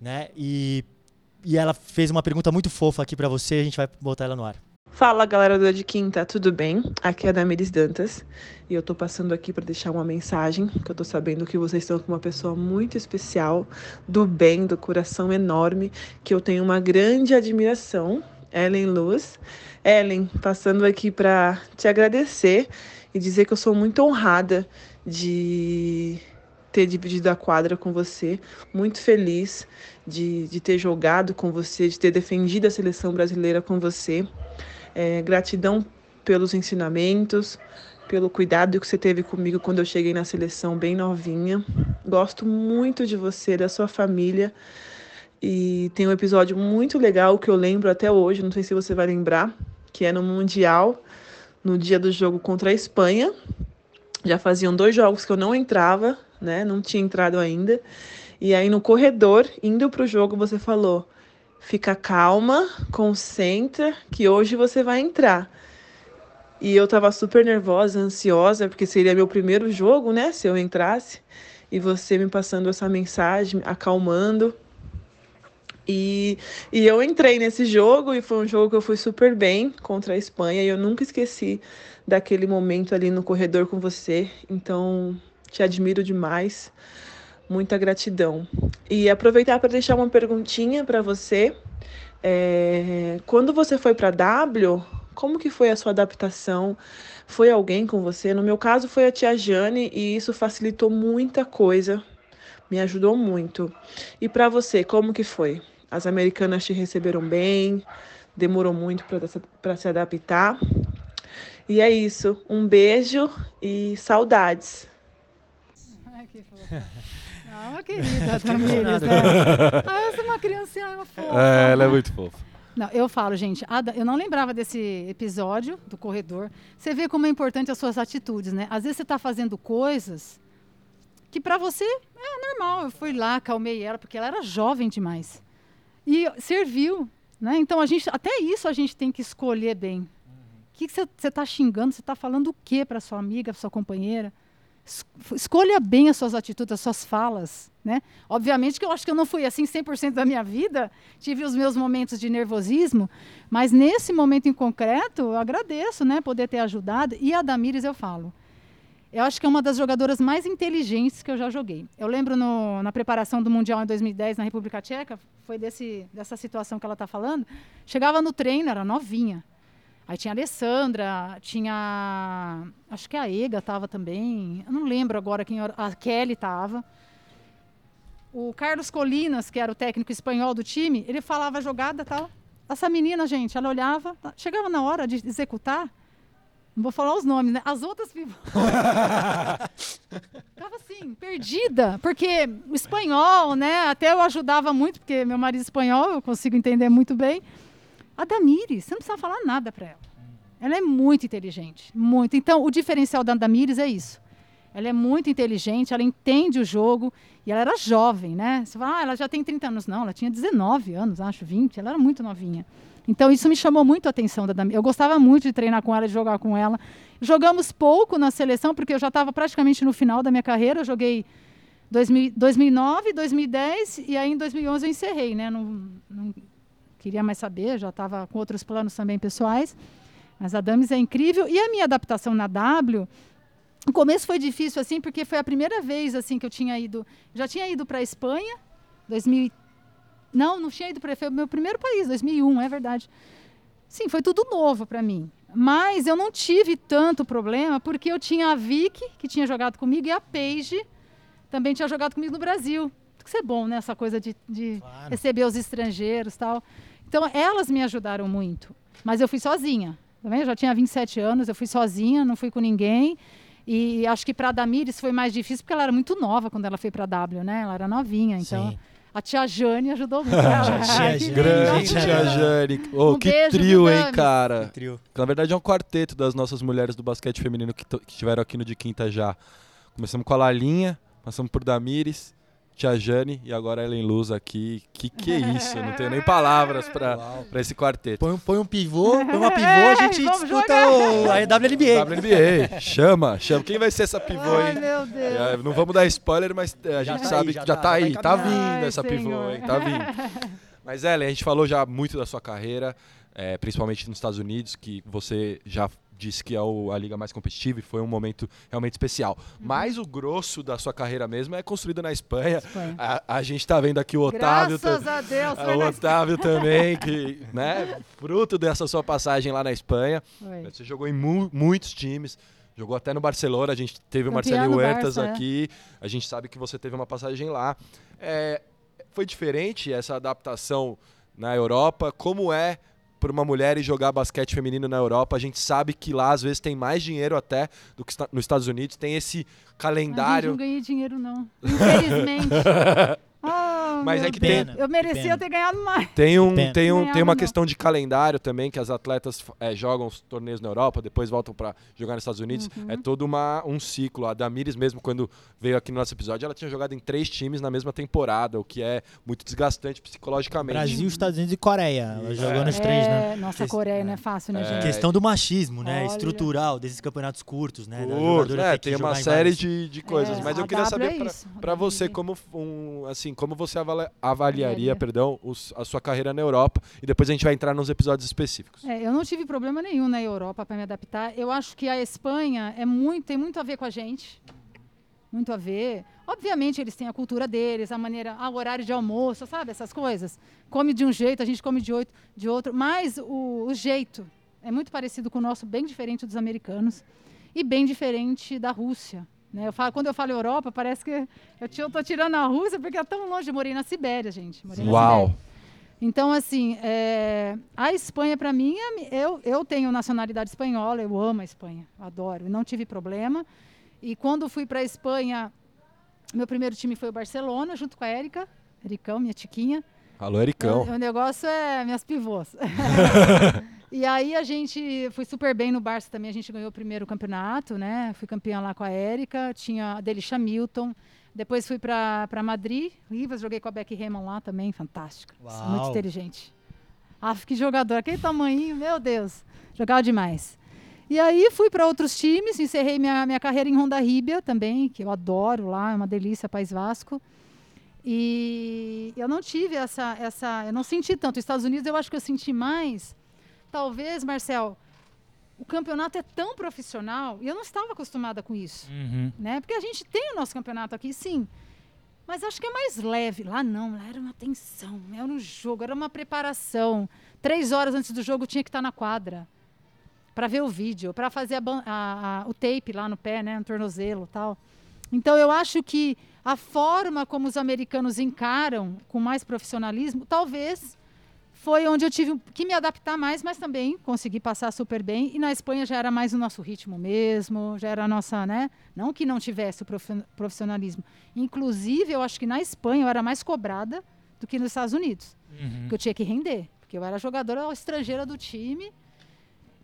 A: né? E e ela fez uma pergunta muito fofa aqui para você, a gente vai botar ela no ar.
F: Fala galera do De Quinta, tudo bem? Aqui é a Damiris Dantas e eu tô passando aqui para deixar uma mensagem, que eu tô sabendo que vocês estão com uma pessoa muito especial, do bem, do coração enorme, que eu tenho uma grande admiração Ellen Luz. Ellen, passando aqui para te agradecer e dizer que eu sou muito honrada de ter dividido a quadra com você, muito feliz de, de ter jogado com você, de ter defendido a seleção brasileira com você. É, gratidão pelos ensinamentos, pelo cuidado que você teve comigo quando eu cheguei na seleção bem novinha. Gosto muito de você, da sua família. E tem um episódio muito legal que eu lembro até hoje, não sei se você vai lembrar, que é no Mundial, no dia do jogo contra a Espanha. Já faziam dois jogos que eu não entrava, né? Não tinha entrado ainda. E aí no corredor, indo para o jogo, você falou: fica calma, concentra, que hoje você vai entrar. E eu tava super nervosa, ansiosa, porque seria meu primeiro jogo, né? Se eu entrasse. E você me passando essa mensagem, acalmando. E, e eu entrei nesse jogo e foi um jogo que eu fui super bem contra a Espanha. E eu nunca esqueci daquele momento ali no corredor com você. Então, te admiro demais. Muita gratidão. E aproveitar para deixar uma perguntinha para você. É, quando você foi para W, como que foi a sua adaptação? Foi alguém com você? No meu caso foi a tia Jane e isso facilitou muita coisa, me ajudou muito. E para você, como que foi? As americanas te receberam bem? Demorou muito para se adaptar? E é isso. Um beijo e saudades.
B: Ai, que. Ah, uma querida, Tamires, né? Ah, essa é uma criancinha, uma fofa.
C: É, ela é muito fofa.
B: Não, eu falo, gente, eu não lembrava desse episódio do corredor. Você vê como é importante as suas atitudes, né? Às vezes você está fazendo coisas que para você é normal. Eu fui lá, calmei ela, porque ela era jovem demais. E serviu, né? Então, a gente, até isso a gente tem que escolher bem. O que você está xingando? Você está falando o que para sua amiga, para sua companheira? Escolha bem as suas atitudes, as suas falas, né? Obviamente que eu acho que eu não fui assim 100% da minha vida, tive os meus momentos de nervosismo, mas nesse momento em concreto, eu agradeço, né, poder ter ajudado. E a Damires eu falo, eu acho que é uma das jogadoras mais inteligentes que eu já joguei. Eu lembro no, na preparação do Mundial em 2010 na República Tcheca, foi desse, dessa situação que ela está falando. Chegava no treino, era novinha. Aí tinha a Alessandra, tinha. Acho que a Ega estava também. Eu não lembro agora quem era. A Kelly estava. O Carlos Colinas, que era o técnico espanhol do time, ele falava jogada tal. Essa menina, gente, ela olhava, chegava na hora de executar. Não vou falar os nomes, né? As outras Tava assim, perdida. Porque o espanhol, né? Até eu ajudava muito, porque meu marido é espanhol, eu consigo entender muito bem. A Damires, você não precisa falar nada para ela. Ela é muito inteligente, muito. Então, o diferencial da Damires é isso. Ela é muito inteligente, ela entende o jogo e ela era jovem, né? Você fala, ah, ela já tem 30 anos. Não, ela tinha 19 anos, acho, 20. Ela era muito novinha. Então, isso me chamou muito a atenção da Damires. Eu gostava muito de treinar com ela, de jogar com ela. Jogamos pouco na seleção, porque eu já estava praticamente no final da minha carreira. Eu joguei 2000, 2009, 2010 e aí em 2011 eu encerrei, né? Não, não queria mais saber, já estava com outros planos também pessoais. Mas a Dames é incrível. E a minha adaptação na W, o começo foi difícil assim, porque foi a primeira vez assim que eu tinha ido, já tinha ido para a Espanha, 2000 Não, não tinha ido para foi o meu primeiro país, 2001, é verdade. Sim, foi tudo novo para mim. Mas eu não tive tanto problema, porque eu tinha a Vicky, que tinha jogado comigo, e a Paige, também tinha jogado comigo no Brasil. Tem que ser bom, né? Essa coisa de, de claro. receber os estrangeiros tal. Então, elas me ajudaram muito. Mas eu fui sozinha. Também eu já tinha 27 anos, eu fui sozinha, não fui com ninguém. E acho que para a Damires foi mais difícil porque ela era muito nova quando ela foi para a W, né? Ela era novinha, então Sim. a tia Jane ajudou muito.
C: tia Jane. Grande tia Jane. Oh, um que trio, hein, cara? Que trio. Na verdade é um quarteto das nossas mulheres do basquete feminino que, que estiveram aqui no de quinta já. Começamos com a Lalinha, passamos por Damires, Tia Jane e agora Ellen Luz aqui. Que que é isso? Eu não tenho nem palavras para esse quarteto.
A: Põe, põe um pivô, põe uma pivô, a gente disputa o, a WNBA.
C: WNBA. Chama, chama. Quem vai ser essa pivô,
B: hein? Ai, meu Deus.
C: É, não vamos dar spoiler, mas a já gente tá sabe aí, já que já tá, tá aí. Tá vindo Ai, essa senhor. pivô, hein? Tá vindo. Mas, Ellen, a gente falou já muito da sua carreira, é, principalmente nos Estados Unidos, que você já disse que é o, a liga mais competitiva e foi um momento realmente especial.
B: Uhum.
C: Mas o grosso da sua carreira mesmo é construído na Espanha.
B: Espanha.
C: A, a gente está vendo aqui o Otávio.
B: Graças a Deus,
C: o Otávio também, que, né, fruto dessa sua passagem lá na Espanha.
B: Foi.
C: Você jogou em mu- muitos times, jogou até no Barcelona, a gente teve o Marcelinho Huertas
B: Barça, é.
C: aqui, a gente sabe que você teve uma passagem lá. É, foi diferente essa adaptação na Europa? Como é para uma mulher ir jogar basquete feminino na Europa? A gente sabe que lá às vezes tem mais dinheiro até do que nos Estados Unidos, tem esse calendário.
B: não ganhei dinheiro, não. Infelizmente. Ah,
C: Mas é que
B: Deus.
D: tem-
B: Eu merecia
D: pena.
B: ter ganhado mais.
C: Tem, um,
D: Pena.
C: tem, um,
B: Ganhava
C: tem uma
B: não.
C: questão de calendário também, que as atletas eh, jogam os torneios na Europa, depois voltam para jogar nos Estados Unidos.
B: Uhum.
C: É todo uma, um ciclo. A Damires mesmo, quando veio aqui no nosso episódio, ela tinha jogado em três times na mesma temporada, o que é muito desgastante psicologicamente.
D: Brasil, Estados Unidos e Coreia. Ela jogou
C: É.
D: nos três, né?
B: É, Nossa, Coreia não é fácil, né,
C: É.
B: gente?
A: Questão do machismo, né?
B: Olha.
A: Estrutural, desses campeonatos curtos, né?
C: Curto,
A: jogadora
C: é, tem uma série de, de coisas,
B: É,
C: mas eu queria
B: W
C: saber
B: é
C: pra-
B: isso, a
C: pra
B: W
C: você como um, assim, como você avala- avaliaria,
B: Avaliaria.
C: perdão, os- a sua carreira na Europa e depois a gente vai entrar nos episódios específicos.
B: É, eu não tive problema nenhum na Europa para me adaptar. Eu acho que a Espanha é muito, tem muito a ver com a gente. Muito a ver. Obviamente, eles têm a cultura deles, a maneira, ah, o horário de almoço, sabe? Essas coisas. Come de um jeito, a gente come de, oito, de outro. Mas o, o jeito é muito parecido com o nosso, bem diferente dos americanos. E bem diferente da Rússia. Né? Eu falo, quando eu falo Europa, parece que eu estou tirando a Rússia, porque é tão longe. Eu morei na Sibéria, gente. Morei
C: Uau!
B: Sibéria. Então, assim, é, a Espanha, para mim, é eu, eu tenho nacionalidade espanhola, eu amo a Espanha, adoro, não tive problema. E quando fui para a Espanha, meu primeiro time foi o Barcelona, junto com a Érica, Ericão, minha tiquinha.
C: Alô, Ericão.
B: O, o negócio é minhas pivôs. e aí a gente foi super bem no Barça também, a gente ganhou o primeiro campeonato, né? Fui campeã lá com a Érica, tinha a Delisha Milton. Depois fui para Madrid, Rivas, joguei com a Becky Raymond lá também, fantástica.
D: Uau.
B: Muito inteligente. Ah, que jogador, aquele tamanho, meu Deus, jogava demais. E aí fui para outros times, encerrei minha, minha carreira em Honda Ríbia também, que eu adoro lá, é uma delícia, País Vasco. E eu não tive essa, essa, eu não senti tanto. Os Estados Unidos eu acho que eu senti mais. Talvez, Marcel, o campeonato é tão profissional e eu não estava acostumada com isso,
D: Uhum.
B: né? Porque a gente tem o nosso campeonato aqui, sim. Mas acho que é mais leve. Lá não, lá era uma tensão, era um jogo, era uma preparação. Três horas antes do jogo tinha que estar na quadra para ver o vídeo, para fazer a a- a- o tape lá no pé, né, no tornozelo, tal. Então eu acho que a forma como os americanos encaram com mais profissionalismo, talvez foi onde eu tive que me adaptar mais, mas também consegui passar super bem. E na Espanha já era mais o nosso ritmo mesmo, já era a nossa, né? Não que não tivesse o profi- profissionalismo. Inclusive, eu acho que na Espanha eu era mais cobrada do que nos Estados Unidos
D: Uhum.
B: porque eu tinha que render, porque eu era jogadora estrangeira do time.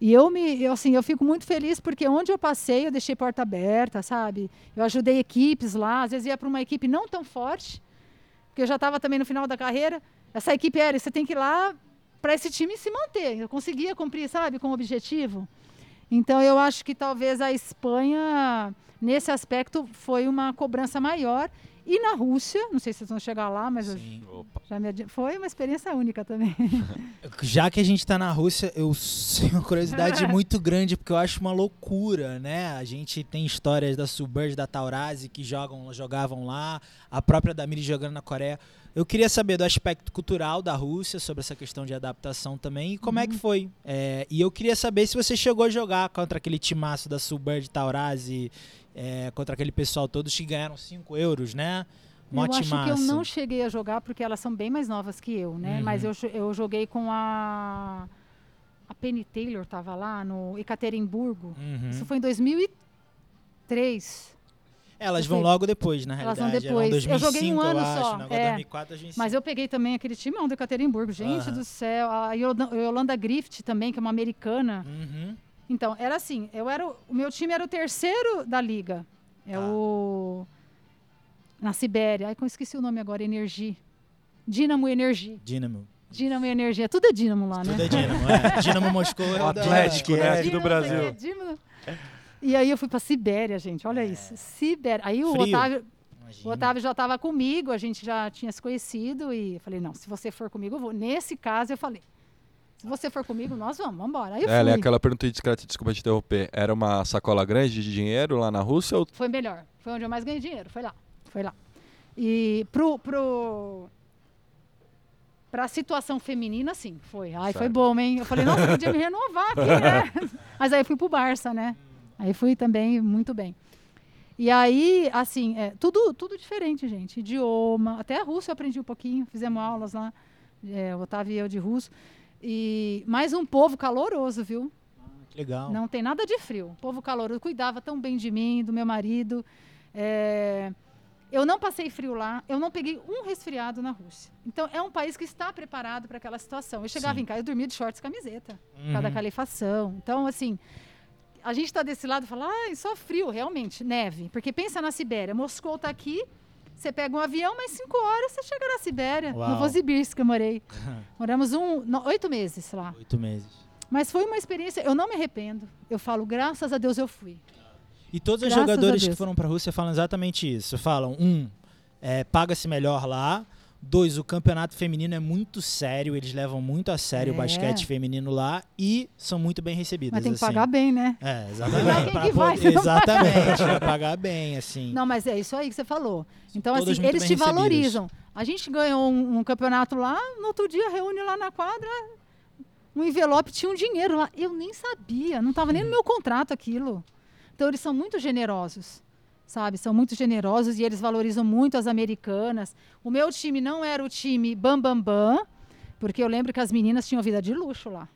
B: E eu me, eu, assim, eu fico muito feliz porque onde eu passei, eu deixei porta aberta, sabe? Eu ajudei equipes lá, às vezes ia para uma equipe não tão forte, porque eu já estava também no final da carreira. Essa equipe era, você tem que ir lá para esse time se manter. Eu conseguia cumprir, sabe, com o objetivo. Então eu acho que talvez a Espanha nesse aspecto foi uma cobrança maior. E na Rússia, não sei se vocês vão chegar lá, mas eu
D: Sim.
C: Opa.
B: já me adi- foi uma experiência única também.
D: Já que a gente tá na Rússia, eu tenho uma curiosidade muito grande, porque eu acho uma loucura, né? A gente tem histórias da Suburb, da Taurasi, que jogam, jogavam lá, a própria Damiri jogando na Coreia. Eu queria saber do aspecto cultural da Rússia, sobre essa questão de adaptação também, e como é que foi. É, e eu queria saber se você chegou a jogar contra aquele timaço da Suburb, Taurasi, é, contra aquele pessoal todos que ganharam 5 euros, né? Mó
B: eu acho que eu
D: timaço.
B: não cheguei a jogar porque elas são bem mais novas que eu, né?
D: Uhum.
B: Mas eu, eu joguei com a a Penny Taylor tava lá no Ekaterimburgo.
D: Uhum.
B: Isso foi em 2003.
D: Elas vão logo depois, na
B: Elas
D: realidade.
B: vão depois.
D: Eram
B: Eu joguei um
D: 2005,
B: ano
D: acho,
B: só,
D: né?
B: É.
D: 2004, 2005.
B: Mas eu peguei também aquele timão do Ekaterimburgo. Gente do céu. A Yolanda, Griffith também, que é uma americana.
D: Uhum.
B: Então, era assim, eu era o o meu time era o terceiro da liga. É
D: Tá.
B: o na Sibéria. Ai, eu esqueci o nome agora, Energia. Dinamo Energia.
D: Dínamo.
B: Dinamo Energia. Tudo é Dinamo lá, né?
D: Tudo é Dínamo, é. Dínamo Moscou é
C: O
D: o da-
C: Atlético, né?
A: é.
C: Aqui do
B: Dinamo,
C: Brasil.
B: lá, Dinamo. E aí eu fui pra Sibéria, gente. Olha isso. Sibéria. Aí o
D: É. Frio.
B: Otávio,
D: Imagina.
B: o Otávio já estava comigo, a gente já tinha se conhecido e eu falei: "Não, se você for comigo, eu vou". Nesse caso eu falei: Se você for comigo, nós vamos, vamos embora. Aí eu
C: Ela é
B: fui.
C: aquela pergunta discreta, desculpa te interromper. Era uma sacola grande de dinheiro lá na Rússia ou
B: Foi melhor. Foi onde eu mais ganhei dinheiro. Foi lá. Foi lá. E pro. pro Pra situação feminina, sim, foi. Ai, foi
C: Certo.
B: bom, hein? Eu falei, nossa, podia me renovar aqui, né? Mas aí fui pro Barça, né? Aí fui também muito bem. E aí, assim, é, tudo, tudo diferente, gente. Idioma. Até a russo eu aprendi um pouquinho, fizemos aulas lá. É, o Otávio e eu de russo. E mais um povo caloroso, viu?
D: Que legal.
B: Não tem nada de frio. Povo caloroso cuidava tão bem de mim, do meu marido. É, Eu não passei frio lá, eu não peguei um resfriado na Rússia. Então, é um país que está preparado para aquela situação. Eu chegava
D: Sim.
B: em casa, eu dormia de shorts e camiseta,
D: Uhum.
B: calefação. Então, assim, a gente está desse lado e fala, ah, só frio, realmente, neve. Porque pensa na Sibéria, Moscou está aqui, você pega um avião, mas cinco horas você chega na Sibéria,
D: Uau.
B: no Novosibirsk que eu morei. Moramos um, no- oito meses lá.
D: Oito meses.
B: Mas foi uma experiência, eu não me arrependo. Eu falo, graças a Deus eu fui.
D: E todos os
B: Graças a
D: jogadores que foram para a Rússia falam exatamente isso. Falam, um, é, paga-se melhor lá. Dois, o campeonato feminino é muito sério, eles levam muito a sério o
B: É.
D: basquete feminino lá e são muito bem recebidos.
B: Mas tem que
D: assim.
B: pagar bem, né?
D: É,
B: Pagar
D: exatamente.
B: quem que vai,
D: poder- exatamente, pra pagar bem, assim.
B: Não, mas é isso aí que você falou. Então,
D: Todas
B: assim, eles te
D: recebidas.
B: valorizam. A gente ganhou um, um campeonato lá, no outro dia reúne lá na quadra, um envelope tinha um dinheiro lá. Eu nem sabia, não estava nem no meu contrato aquilo. Então, eles são muito generosos, sabe? São muito generosos e eles valorizam muito as americanas. O meu time não era o time bam, bam, bam, porque eu lembro que as meninas tinham vida de luxo lá.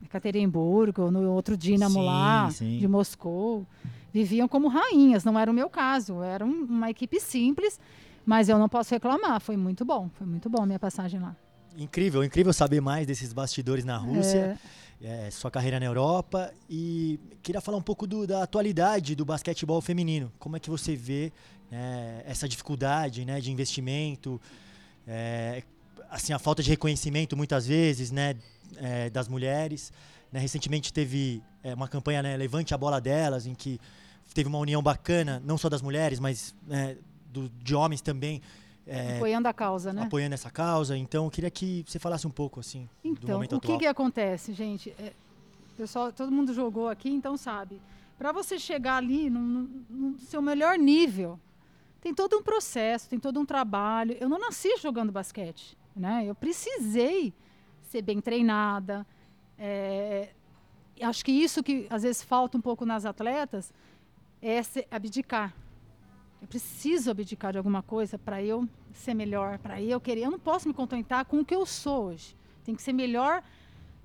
B: Em Caterimburgo, no outro Dínamo
D: Sim,
B: lá,
D: sim.
B: de Moscou. Viviam como rainhas, não era o meu caso. Era um- uma equipe simples, mas eu não posso reclamar. Foi muito bom, foi muito bom a minha passagem lá.
A: Incrível, incrível saber mais desses bastidores na Rússia,
B: É,
A: é, sua carreira na Europa e queria falar um pouco do- da atualidade do basquetebol feminino. Como é que você vê né, essa dificuldade né, de investimento, é, assim a falta de reconhecimento muitas vezes né, é, das mulheres. né? recentemente teve é, uma campanha né, Levante a Bola Delas, em que teve uma união bacana, não só das mulheres, mas né, do- de homens também. É,
B: apoiando a causa, né?
A: apoiando essa causa. Então, eu queria que você falasse um pouco assim do
B: Então,
A: momento
B: o que,
A: atual.
B: que acontece, gente? É, pessoal, todo mundo jogou aqui, então sabe. Para você chegar ali no, no- no seu melhor nível, tem todo um processo, tem todo um trabalho. Eu não nasci jogando basquete, né? Eu precisei ser bem treinada. É, acho que isso que às vezes falta um pouco nas atletas é se abdicar. Eu preciso abdicar de alguma coisa para eu ser melhor, para eu querer. Eu não posso me contentar com o que eu sou hoje. Tem que ser melhor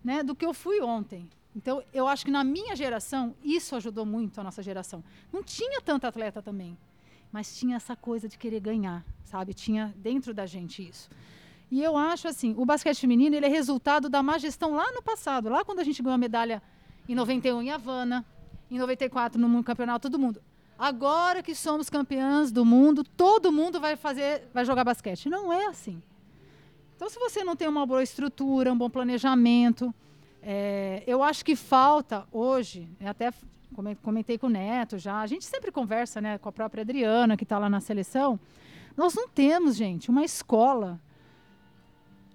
B: né, do que eu fui ontem. Então, eu acho que na minha geração, isso ajudou muito a nossa geração. Não tinha tanta atleta também, mas tinha essa coisa de querer ganhar, sabe? Tinha dentro da gente isso. E eu acho assim, o basquete feminino ele é resultado da má gestão lá no passado, lá quando a gente ganhou a medalha em 91 em Havana, em 94 no campeonato do mundo. Agora que somos campeãs do mundo, todo mundo vai fazer, vai jogar basquete. Não é assim. Então, se você não tem uma boa estrutura, um bom planejamento, é, eu acho que falta hoje, eu até comentei com o Neto já, a gente sempre conversa né, com a própria Adriana, que está lá na seleção. Nós não temos, gente, uma escola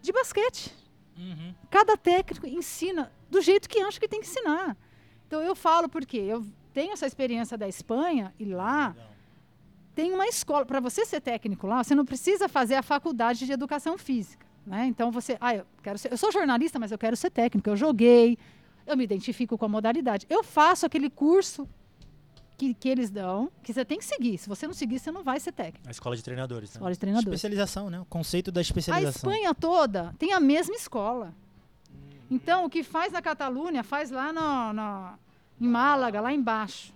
B: de basquete.
D: Uhum.
B: Cada técnico ensina do jeito que acha que tem que ensinar. Então eu falo porque eu tenho essa experiência da Espanha e lá tem uma escola para você ser técnico lá, você não precisa fazer a faculdade de educação física, né? Então você, ah, eu quero ser, eu sou jornalista, mas eu quero ser técnico. Eu joguei, eu me identifico com a modalidade. Eu faço aquele curso que, que eles dão, que você tem que seguir. Se você não seguir, você não vai ser técnico.
A: A escola de treinadores, né?
B: Escola de treinador.
D: Especialização, né? O conceito da
B: A
D: especialização.
B: Espanha toda tem a mesma escola. Então, o que faz na Catalunha, faz lá no, no- em Málaga, lá embaixo.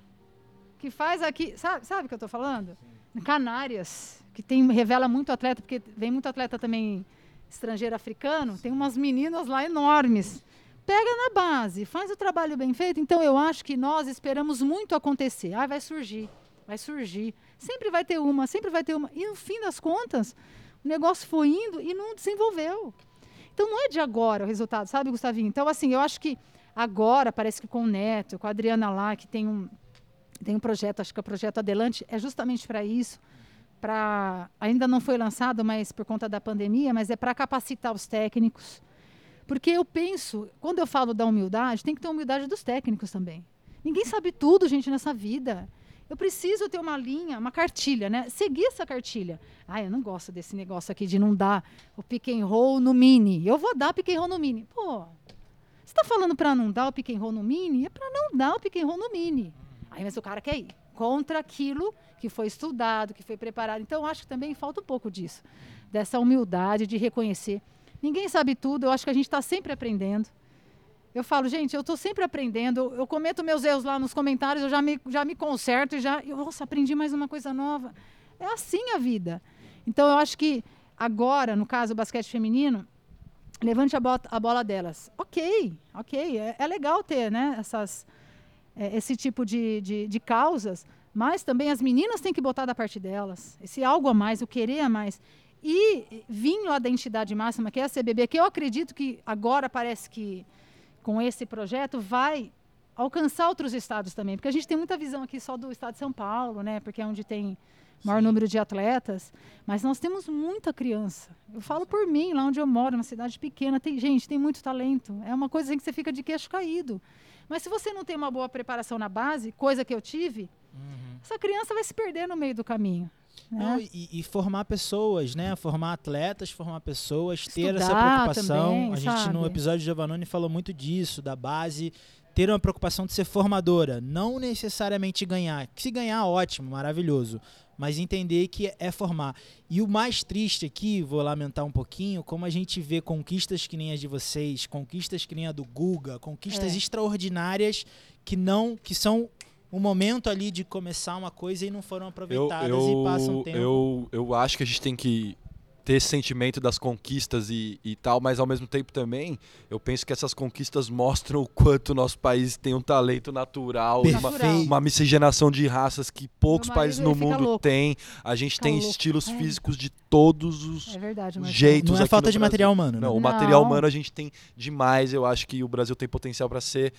B: Que faz aqui. Sabe, sabe o que eu estou falando? Em Canárias, que tem, revela muito atleta, porque vem muito atleta também estrangeiro africano, tem umas meninas lá enormes. Pega na base, faz o trabalho bem feito. Então, eu acho que nós esperamos muito acontecer. Ah, vai surgir, vai surgir. Sempre vai ter uma, sempre vai ter uma. E no fim das contas, o negócio foi indo e não desenvolveu. Então não é de agora o resultado, sabe, Gustavinho? Então, assim, eu acho que agora, parece que com o Neto, com a Adriana lá, que tem um, tem um projeto, acho que é o projeto Adelante, é justamente para isso. Pra, ainda não foi lançado, mas por conta da pandemia, mas é para capacitar os técnicos, Porque eu penso, quando eu falo da humildade, tem que ter humildade dos técnicos também. Ninguém sabe tudo, gente, nessa vida. Eu preciso ter uma linha, uma cartilha, né? Seguir essa cartilha. Ah, eu não gosto desse negócio aqui de não dar o pick and roll no mini. Eu vou dar pick and roll no mini. Pô, você está falando para não dar o pick and roll no mini? É para não dar o pick and roll no mini. Aí, mas o cara quer ir contra aquilo que foi estudado, que foi preparado. Então, acho que também falta um pouco disso, dessa humildade de reconhecer. Ninguém sabe tudo, eu acho que a gente está sempre aprendendo. Eu falo, gente, eu estou sempre aprendendo. Eu cometo meus erros lá nos comentários, eu já me, já me conserto e já. Eu, nossa, aprendi mais uma coisa nova. É assim a vida. Então, eu acho que agora, no caso do basquete feminino, levante a, bota, a bola delas. Ok, ok. É, é legal ter né, essas, é, esse tipo de, de, de causas, mas também as meninas têm que botar da parte delas. Esse algo a mais, o querer a mais. E vim lá da entidade máxima, que é a CBB, que eu acredito que agora parece que com esse projeto, vai alcançar outros estados também, porque a gente tem muita visão aqui só do estado de São Paulo, né, porque é onde tem maior Sim. número de atletas, mas nós temos muita criança. Eu falo por mim, lá onde eu moro, uma cidade pequena, tem gente, tem muito talento. É uma coisa que você fica de queixo caído. Mas se você não tem uma boa preparação na base, coisa que eu tive, uhum. essa criança vai se perder no meio do caminho.
D: Não, né? e, e, formar pessoas, né? Formar atletas, formar pessoas, ter essa preocupação.
B: Também,
D: a gente
B: sabe?
D: no episódio de Giovannone falou muito disso, da base, ter uma preocupação de ser formadora, não necessariamente ganhar. Se ganhar, ótimo, maravilhoso. Mas entender que é formar. E o mais triste aqui, vou lamentar um pouquinho, como a gente vê conquistas que nem as de vocês, conquistas que nem a do Guga, conquistas é. extraordinárias que não, que são um momento ali de começar uma coisa e não foram aproveitadas
C: eu, eu,
D: e passam tempo.
C: Eu, eu acho que a gente tem que ter esse sentimento das conquistas e, e tal, mas ao mesmo tempo também eu penso que essas conquistas mostram o quanto o nosso país tem um talento natural, uma, uma, miscigenação de raças que poucos países no mundo têm. A gente fica tem louco. estilos é. físicos de todos os
B: é verdade,
C: jeitos.
D: Não é falta
C: de
D: Brasil. material humano.
C: Né? Não,
D: não,
C: o material humano a gente tem demais. Eu acho que o Brasil tem potencial para ser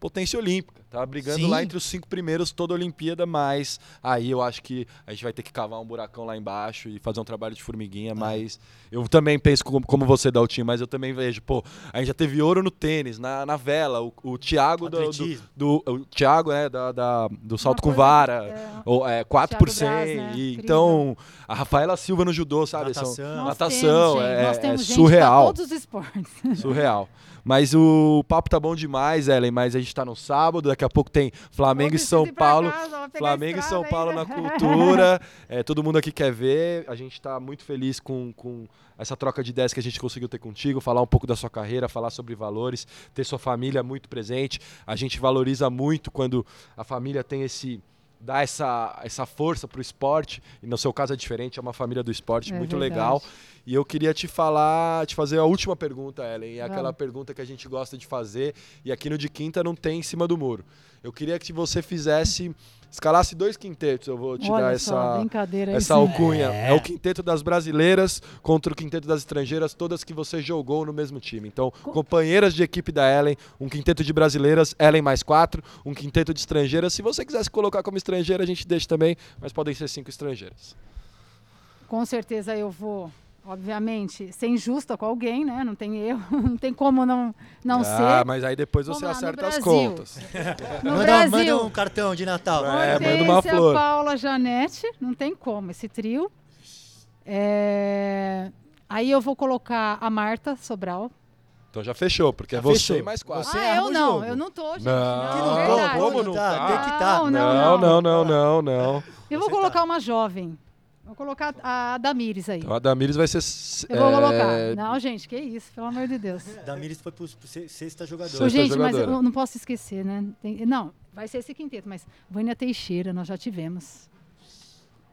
C: potência olímpica. Tá brigando Sim. lá entre os cinco primeiros toda a Olimpíada, mas aí eu acho que a gente vai ter que cavar um buracão lá embaixo e fazer um trabalho de formiguinha, é. mas eu também penso como, como você, Daltinho, mas eu também vejo, pô, a gente já teve ouro no tênis, na, na vela, o, o Thiago do, do, do, o Thiago, né, da, da do salto com vara, é, ou, é, 4 por 100, Braz, né? e, então a Rafaela Silva no judô, sabe?
A: Natação,
C: São, natação temos, é, é surreal.
B: todos os esportes.
C: Surreal. Mas o papo tá bom demais, Ellen. Mas a gente tá no sábado, daqui a pouco tem Flamengo e São Paulo.
B: Casa,
C: Flamengo e São Paulo ainda. na cultura. é, todo mundo aqui quer ver. A gente tá muito feliz com, com essa troca de ideias que a gente conseguiu ter contigo, falar um pouco da sua carreira, falar sobre valores, ter sua família muito presente. A gente valoriza muito quando a família tem esse dá essa, essa força para o esporte, e no seu caso é diferente, é uma família do esporte, é muito verdade. legal. E eu queria te falar, te fazer a última pergunta, Ellen, é aquela pergunta que a gente gosta de fazer, e aqui no de quinta não tem em cima do muro. Eu queria que você fizesse escalasse dois quintetos, eu vou te
B: Olha
C: dar essa, essa alcunha. É. é. o quinteto das brasileiras contra o quinteto das estrangeiras, todas que você jogou no mesmo time. Então, Co companheiras de equipe da Ellen, um quinteto de brasileiras, Ellen mais quatro, um quinteto de estrangeiras. Se você quisesse colocar como estrangeira, a gente deixa também, mas podem ser cinco estrangeiras.
B: Com certeza eu vou obviamente, ser injusta com alguém, né? Não tem erro, não tem como não, não ah, ser.
C: Ah, mas aí depois você lá, acerta as contas.
B: No
A: manda,
B: Brasil,
A: manda um cartão de Natal.
C: É, manda uma flor.
B: Paula Janete, não tem como, esse trio. É... Aí eu vou colocar a Marta Sobral.
C: Então já fechou, porque é você e mais quatro.
B: Você ah, eu não, jogo. eu não tô, gente.
C: Não,
B: não,
C: não como não tá?
A: Tem que estar.
C: Tá. Não, não, não, não, não.
B: Eu vou colocar tá. uma jovem. Vou colocar a Damires aí.
C: Então a Damires vai ser.
B: Eu vou colocar. Não, gente, que isso, pelo amor de Deus.
A: Damires foi pro, pro sexta jogadora.
B: gente, mas eu não posso esquecer, né? Tem, não, vai ser esse quinteto, mas Vânia Teixeira, nós já tivemos.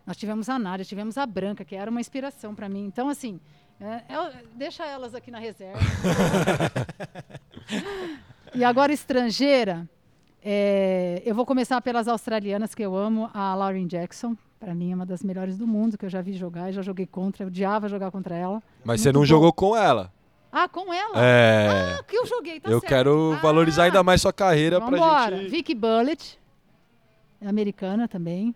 B: Nós tivemos a Nádia, tivemos a Branca, que era uma inspiração para mim. Então, assim, é, é, deixa elas aqui na reserva. e agora, estrangeira, é, eu vou começar pelas australianas, que eu amo, a Lauren Jackson para mim é uma das melhores do mundo que eu já vi jogar, já joguei contra, eu odiava jogar contra ela.
C: Mas você não bom. jogou com ela?
B: Ah, com ela?
C: É.
B: Ah, que eu joguei, tá
C: Eu
B: certo.
C: quero ah, valorizar ainda mais sua carreira
B: vambora.
C: pra gente...
B: Vicky Bullet, é americana também.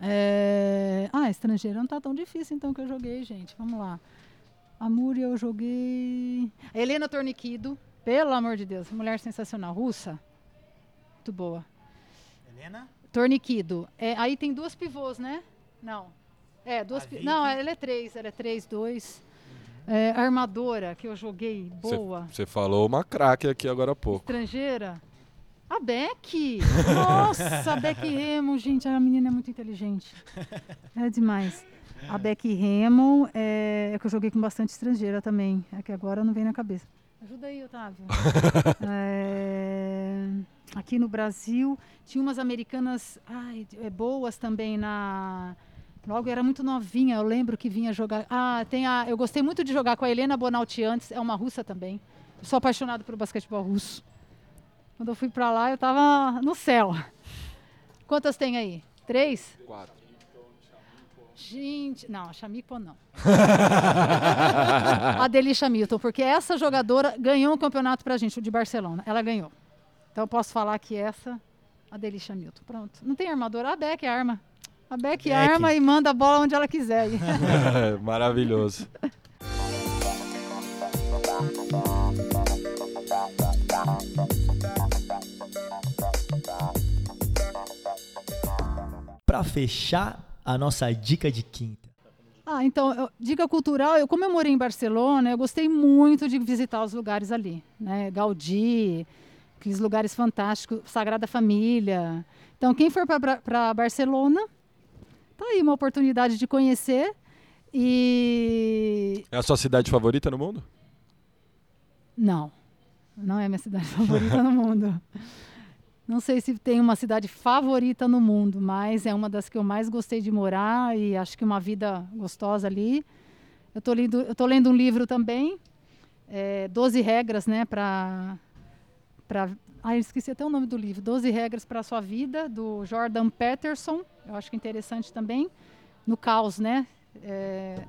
B: É... Ah, estrangeira não tá tão difícil então que eu joguei, gente. Vamos lá. A Múria eu joguei. A Helena Torniquido, pelo amor de Deus, mulher sensacional, russa. Muito boa.
D: Helena?
B: Torniquido. É, aí tem duas pivôs, né? Não. É, duas. pi- Não, ela é três, ela é três, dois. É, armadora, que eu joguei, boa.
C: Você falou uma craque aqui agora há pouco.
B: Estrangeira. A Beck! Nossa, a Beck Remo, gente, a menina é muito inteligente. É demais. A Beck Remo é, é que eu joguei com bastante estrangeira também. É que agora não vem na cabeça. Ajuda aí, Otávio. É, aqui no Brasil, tinha umas americanas ai, é, boas também na. Logo era muito novinha, eu lembro que vinha jogar. Ah, tem a. Eu gostei muito de jogar com a Helena Bonalti antes, é uma russa também. Eu sou apaixonado pelo basquetebol russo. Quando eu fui pra lá, eu tava no céu. Quantas tem aí? Três?
C: Quatro.
B: Gente, não, a Chamico não. a Delisha Milton, porque essa jogadora ganhou um campeonato pra gente, o de Barcelona. Ela ganhou. Então eu posso falar que essa, a Delisha Milton. Pronto. Não tem armadora, a Beck arma. A Beck,
A: Beck.
B: arma e manda a bola onde ela quiser.
C: Maravilhoso.
A: Pra fechar a nossa dica de quinta.
B: Ah, então, eu- dica cultural, eu como eu morei em Barcelona, eu gostei muito de visitar os lugares ali, né? Gaudí, aqueles lugares fantásticos, Sagrada Família. Então, quem for para Barcelona, tá aí uma oportunidade de conhecer e
C: É a sua cidade favorita no mundo?
B: não, não é a minha cidade favorita no mundo. Não sei se tem uma cidade favorita no mundo, mas é uma das que eu mais gostei de morar e acho que uma vida gostosa ali. Eu estou lendo, eu tô lendo um livro também, é, 12 regras, né, para para ah, eu esqueci até o nome do livro, 12 regras para a sua vida, do Jordan Peterson. Eu acho que é interessante também. No caos, né? É,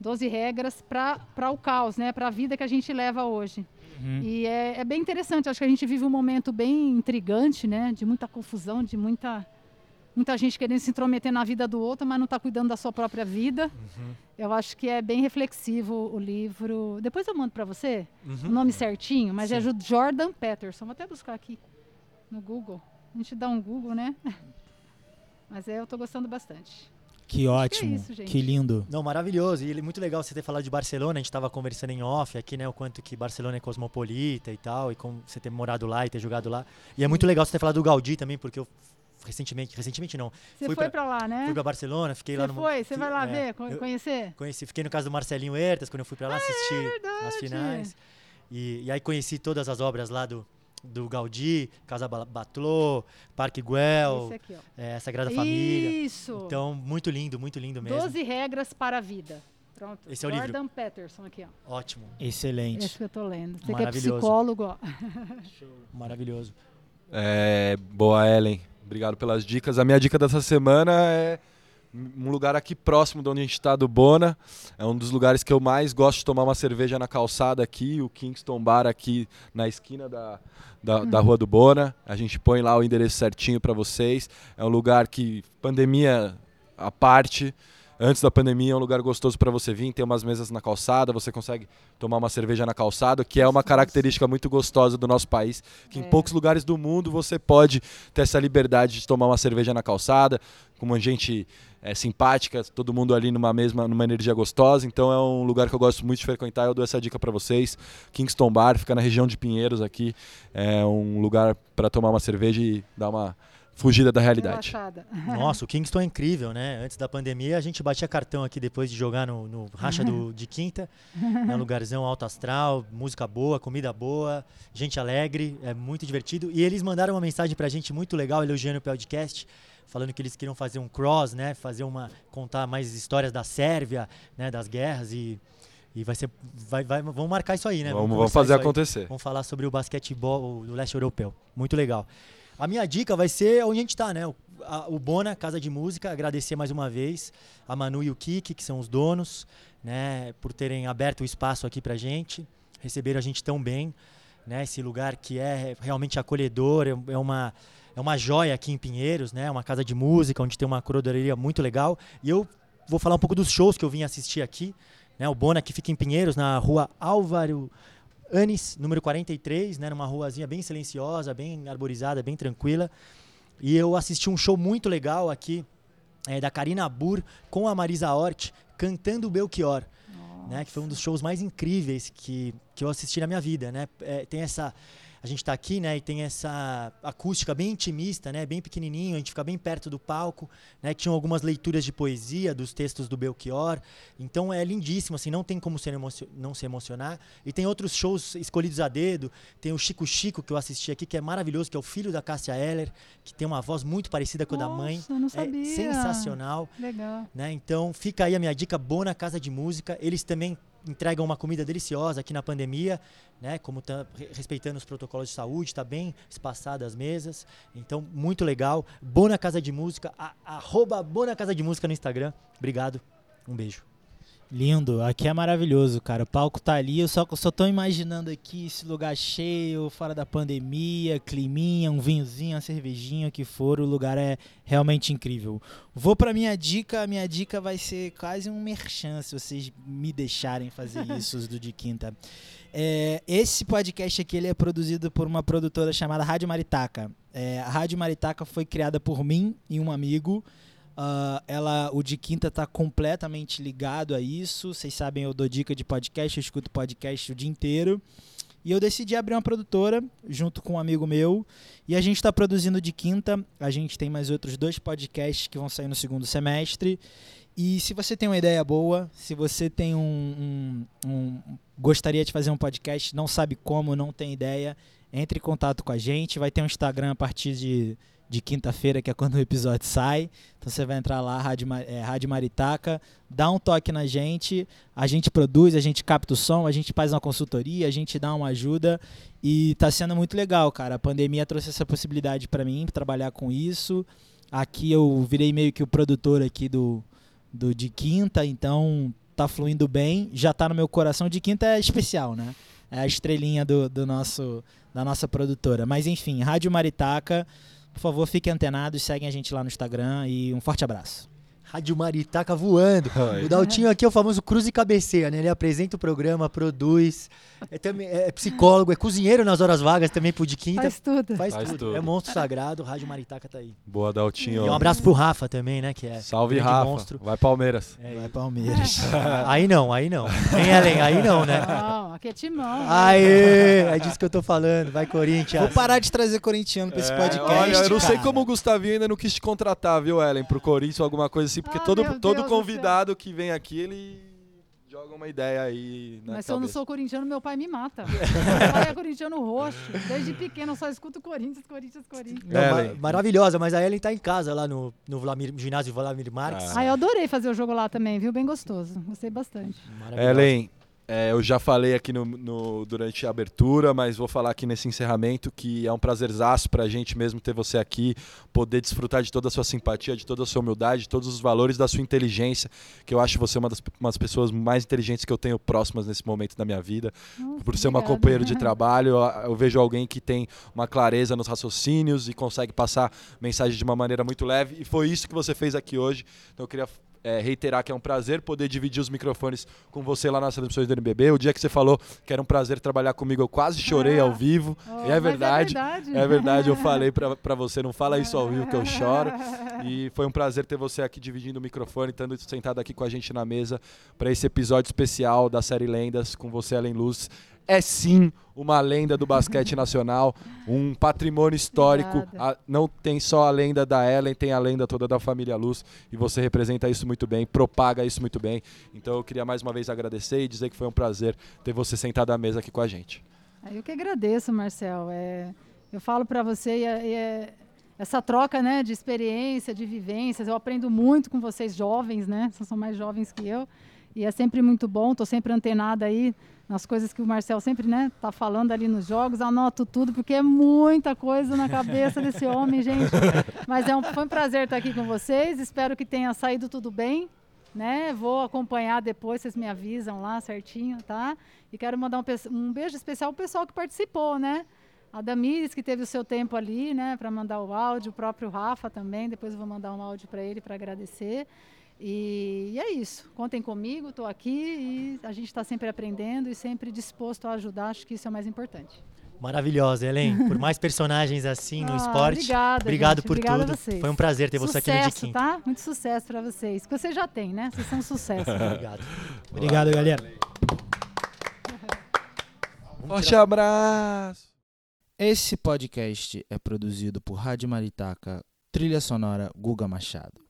B: 12 regras para o caos, né? Para a vida que a gente leva hoje.
D: Uhum.
B: E é, é bem interessante. Acho que a gente vive um momento bem intrigante, né? De muita confusão, de muita muita gente querendo se intrometer na vida do outro, mas não está cuidando da sua própria vida. Eu acho que é bem reflexivo o livro. Depois eu mando para você o nome certinho, mas é Ju- Jordan Peterson. Vou até buscar aqui no Google. A gente dá um Google, né? Mas é, eu estou gostando bastante.
D: Que ótimo,
B: isso, gente.
D: que lindo.
A: Não, maravilhoso. E ele- muito legal você ter falado de Barcelona. A gente estava conversando em off aqui, né? O quanto que Barcelona é cosmopolita e tal. E como você ter morado lá e ter jogado lá. E é muito legal você ter falado do Gaudí também, porque eu recentemente, recentemente não,
B: Você
A: Fui
B: foi
A: pra-
B: para lá, né?
A: fui pra Barcelona, fiquei lá
B: Você
A: no.
B: foi? Você vai lá
A: é,
B: ver, co-
A: eu-
B: conhecer?
A: Conheci, fiquei no caso do Marcelinho Hertas, quando eu fui pra lá assistir as
B: Ah, é verdade.
A: finais. E, e aí conheci todas as obras lá do, do Gaudí, Casa Ba- Batlô, Parque Güell,
B: Esse aqui, ó.
A: é, Sagrada Família.
B: Isso.
A: Então, muito lindo, muito lindo mesmo.
B: 12 regras para a vida. Pronto.
A: Esse é o livro.
B: Jordan Peterson aqui, ó.
A: Ótimo,
D: Excelente.
B: Esse que eu tô lendo. Você que é psicólogo, ó.
A: maravilhoso.
C: É, boa, Ellen. Obrigado pelas dicas. A minha dica dessa semana é um lugar aqui próximo de onde a gente está, do Bona. É um dos lugares que eu mais gosto de tomar uma cerveja na calçada aqui, o Kingston Bar aqui na esquina da, da, da Rua do Bona. A gente põe lá o endereço certinho para vocês. É um lugar que, pandemia à parte, antes da pandemia, é um lugar gostoso para você vir. Tem umas mesas na calçada, você consegue tomar uma cerveja na calçada, que é uma característica muito gostosa do nosso país, que em
B: É.
C: poucos lugares do mundo você pode ter essa liberdade de tomar uma cerveja na calçada, com uma gente é, simpática, todo mundo ali numa mesma, numa energia gostosa. Então é um lugar que eu gosto muito de frequentar. Eu dou essa dica para vocês. Kingston Bar fica na região de Pinheiros aqui. É um lugar para tomar uma cerveja e dar uma fugida da realidade.
B: Relaxada.
A: Nossa, o Kingston é incrível, né? Antes da pandemia, a gente batia cartão aqui depois de jogar no, no racha do, de quinta. É um lugarzão alto astral, música boa, comida boa, gente alegre, é muito divertido. E eles mandaram uma mensagem pra gente muito legal, elogiando o podcast, falando que eles queriam fazer um cross, né? Fazer uma. contar mais histórias da Sérvia, né? Das guerras e. E vai ser. Vai, vai, vamos marcar isso aí, né?
C: Vamos, vamos fazer acontecer.
A: Vamos falar sobre o basquetebol do leste europeu. Muito legal. A minha dica vai ser onde a gente está, né? O, a- o Bona, Casa de Música. Agradecer mais uma vez a Manu e o Kiki, que são os donos, né? Por terem aberto o espaço aqui pra gente. Receberam a gente tão bem, né? Esse lugar que é realmente acolhedor, é, é uma... É uma joia aqui em Pinheiros, né? Uma casa de música onde tem uma curadoria muito legal. E eu vou falar um pouco dos shows que eu vim assistir aqui, Né? O Bona que fica em Pinheiros, na rua Álvaro Anis, número 43, né? numa ruazinha bem silenciosa, bem arborizada, bem tranquila. E eu assisti um show muito legal aqui é, da Karina Burr com a Marisa Hort cantando Belchior. Né, que foi um dos shows mais incríveis que, que eu assisti na minha vida, né? É, tem essa a gente está aqui, né, e tem essa acústica bem intimista, né, bem pequenininho, a gente fica bem perto do palco, né, tinham algumas leituras de poesia dos textos do Belchior, então é lindíssimo, assim, não tem como se não se emocionar. E tem outros shows escolhidos a dedo, tem o Chico Chico que eu assisti aqui, que é maravilhoso, que é o filho da Cássia Eller, que tem uma voz muito parecida com a da mãe,
B: não
A: é
B: sabia.
A: sensacional.
B: Legal.
A: Né? Então fica aí a minha dica boa na casa de música. Eles também entregam uma comida deliciosa aqui na pandemia, né? Como tá respeitando os protocolos de saúde, está bem espaçada as mesas. Então, muito legal. Bona Casa de Música, a, arroba Bona Casa de Música no Instagram. Obrigado. Um beijo.
D: Lindo, aqui é maravilhoso, cara. O palco tá ali, eu só, só tô imaginando aqui esse lugar cheio, fora da pandemia, climinha, um vinhozinho, uma cervejinha, o que for, o lugar é realmente incrível. Vou pra minha dica, a minha dica vai ser quase um merchan, se vocês me deixarem fazer isso do de quinta. É, esse podcast aqui ele é produzido por uma produtora chamada Rádio Maritaca. É, a Rádio Maritaca foi criada por mim e um amigo. Uh, ela, o de quinta está completamente ligado a isso. Vocês sabem, eu dou dica de podcast, eu escuto podcast o dia inteiro. E eu decidi abrir uma produtora junto com um amigo meu. E a gente está produzindo de quinta. A gente tem mais outros dois podcasts que vão sair no segundo semestre. E se você tem uma ideia boa, se você tem um, um, um gostaria de fazer um podcast, não sabe como, não tem ideia, entre em contato com a gente. Vai ter um Instagram a partir de de quinta-feira, que é quando o episódio sai. Então você vai entrar lá, Rádio, é, Rádio Maritaca, dá um toque na gente, a gente produz, a gente capta o som, a gente faz uma consultoria, a gente dá uma ajuda e tá sendo muito legal, cara. A pandemia trouxe essa possibilidade para mim trabalhar com isso. Aqui eu virei meio que o produtor aqui do, do de quinta, então tá fluindo bem, já tá no meu coração. De quinta é especial, né? É a estrelinha do, do nosso da nossa produtora. Mas enfim, Rádio Maritaca por favor, fiquem antenados, seguem a gente lá no Instagram e um forte abraço.
A: Rádio Maritaca voando. O Daltinho aqui é o famoso cruz e cabeceira, né? Ele apresenta o programa, produz, é, também, é psicólogo, é cozinheiro nas horas vagas também pro de quinta.
B: Faz tudo.
A: Faz, Faz tudo. tudo. É monstro sagrado, Rádio Maritaca tá aí.
C: Boa, Daltinho.
A: E um abraço pro Rafa também, né? Que é
C: Salve, Rafa. Monstro. Vai Palmeiras.
D: É, Vai Palmeiras.
A: aí não, aí não. Vem Ellen, aí não, né?
B: Não, aqui é timão.
A: Aê! É disso que eu tô falando. Vai, Corinthians.
D: Vou parar de trazer corintiano pra esse é, podcast. Olha,
C: eu não sei como o Gustavinho ainda não quis te contratar, viu, Ellen, pro Corinthians ou alguma coisa assim, porque ah, todo, todo convidado que vem aqui, ele joga uma ideia aí na
B: Mas
C: se eu
B: não sou corintiano, meu pai me mata. meu pai é corintiano roxo. Desde pequeno eu só escuto Corinthians, Corinthians, Corinthians.
A: Não, maravilhosa, mas a Ellen tá em casa lá no, no Vlamir, ginásio Vladimir Marques.
B: Ah. ah, eu adorei fazer o jogo lá também, viu? Bem gostoso. Gostei bastante.
C: Ellen, é, eu já falei aqui no, no, durante a abertura, mas vou falar aqui nesse encerramento que é um prazerzaço para a gente mesmo ter você aqui, poder desfrutar de toda a sua simpatia, de toda a sua humildade, de todos os valores da sua inteligência, que eu acho você uma das umas pessoas mais inteligentes que eu tenho próximas nesse momento da minha vida. Por ser uma companheira de trabalho, eu, eu vejo alguém que tem uma clareza nos raciocínios e consegue passar mensagem de uma maneira muito leve, e foi isso que você fez aqui hoje. Então eu queria é, reiterar que é um prazer poder dividir os microfones com você lá nas transmissões do NBB. O dia que você falou que era um prazer trabalhar comigo, eu quase chorei ao vivo. Oh, é verdade. É verdade. É verdade, eu falei para você, não fala isso ao vivo que eu choro. E foi um prazer ter você aqui dividindo o microfone, estando sentado aqui com a gente na mesa para esse episódio especial da série Lendas com você, Ellen Luz é sim uma lenda do basquete nacional, um patrimônio histórico. A, não tem só a lenda da Ellen, tem a lenda toda da família Luz e você representa isso muito bem, propaga isso muito bem. Então eu queria mais uma vez agradecer e dizer que foi um prazer ter você sentado à mesa aqui com a gente.
B: Eu que agradeço, Marcel. É, eu falo para você e é, é, essa troca, né, de experiência, de vivências. Eu aprendo muito com vocês jovens, né? Vocês são mais jovens que eu e é sempre muito bom. Estou sempre antenada aí nas coisas que o Marcel sempre né, tá falando ali nos jogos, anoto tudo, porque é muita coisa na cabeça desse homem, gente. Mas é um, foi um prazer estar aqui com vocês, espero que tenha saído tudo bem. Né? Vou acompanhar depois, vocês me avisam lá certinho, tá? E quero mandar um, um beijo especial para o pessoal que participou, né? A Damires, que teve o seu tempo ali, né, para mandar o áudio, o próprio Rafa também, depois eu vou mandar um áudio para ele para agradecer. E, e é isso. Contem comigo, estou aqui e a gente está sempre aprendendo e sempre disposto a ajudar. Acho que isso é o mais importante.
A: Maravilhosa, Helen. Por mais personagens assim no
B: Ah,
A: esporte.
B: Obrigada,
A: Obrigado
B: gente.
A: por
B: Obrigada
A: tudo. Foi um prazer ter você aqui no
B: sucesso, tá? Muito sucesso para vocês. Que vocês já têm, né? Vocês são um sucesso.
A: Obrigado.
D: Obrigado, galera.
C: Forte abraço!
D: Esse podcast é produzido por Rádio Maritaca, trilha sonora Guga Machado.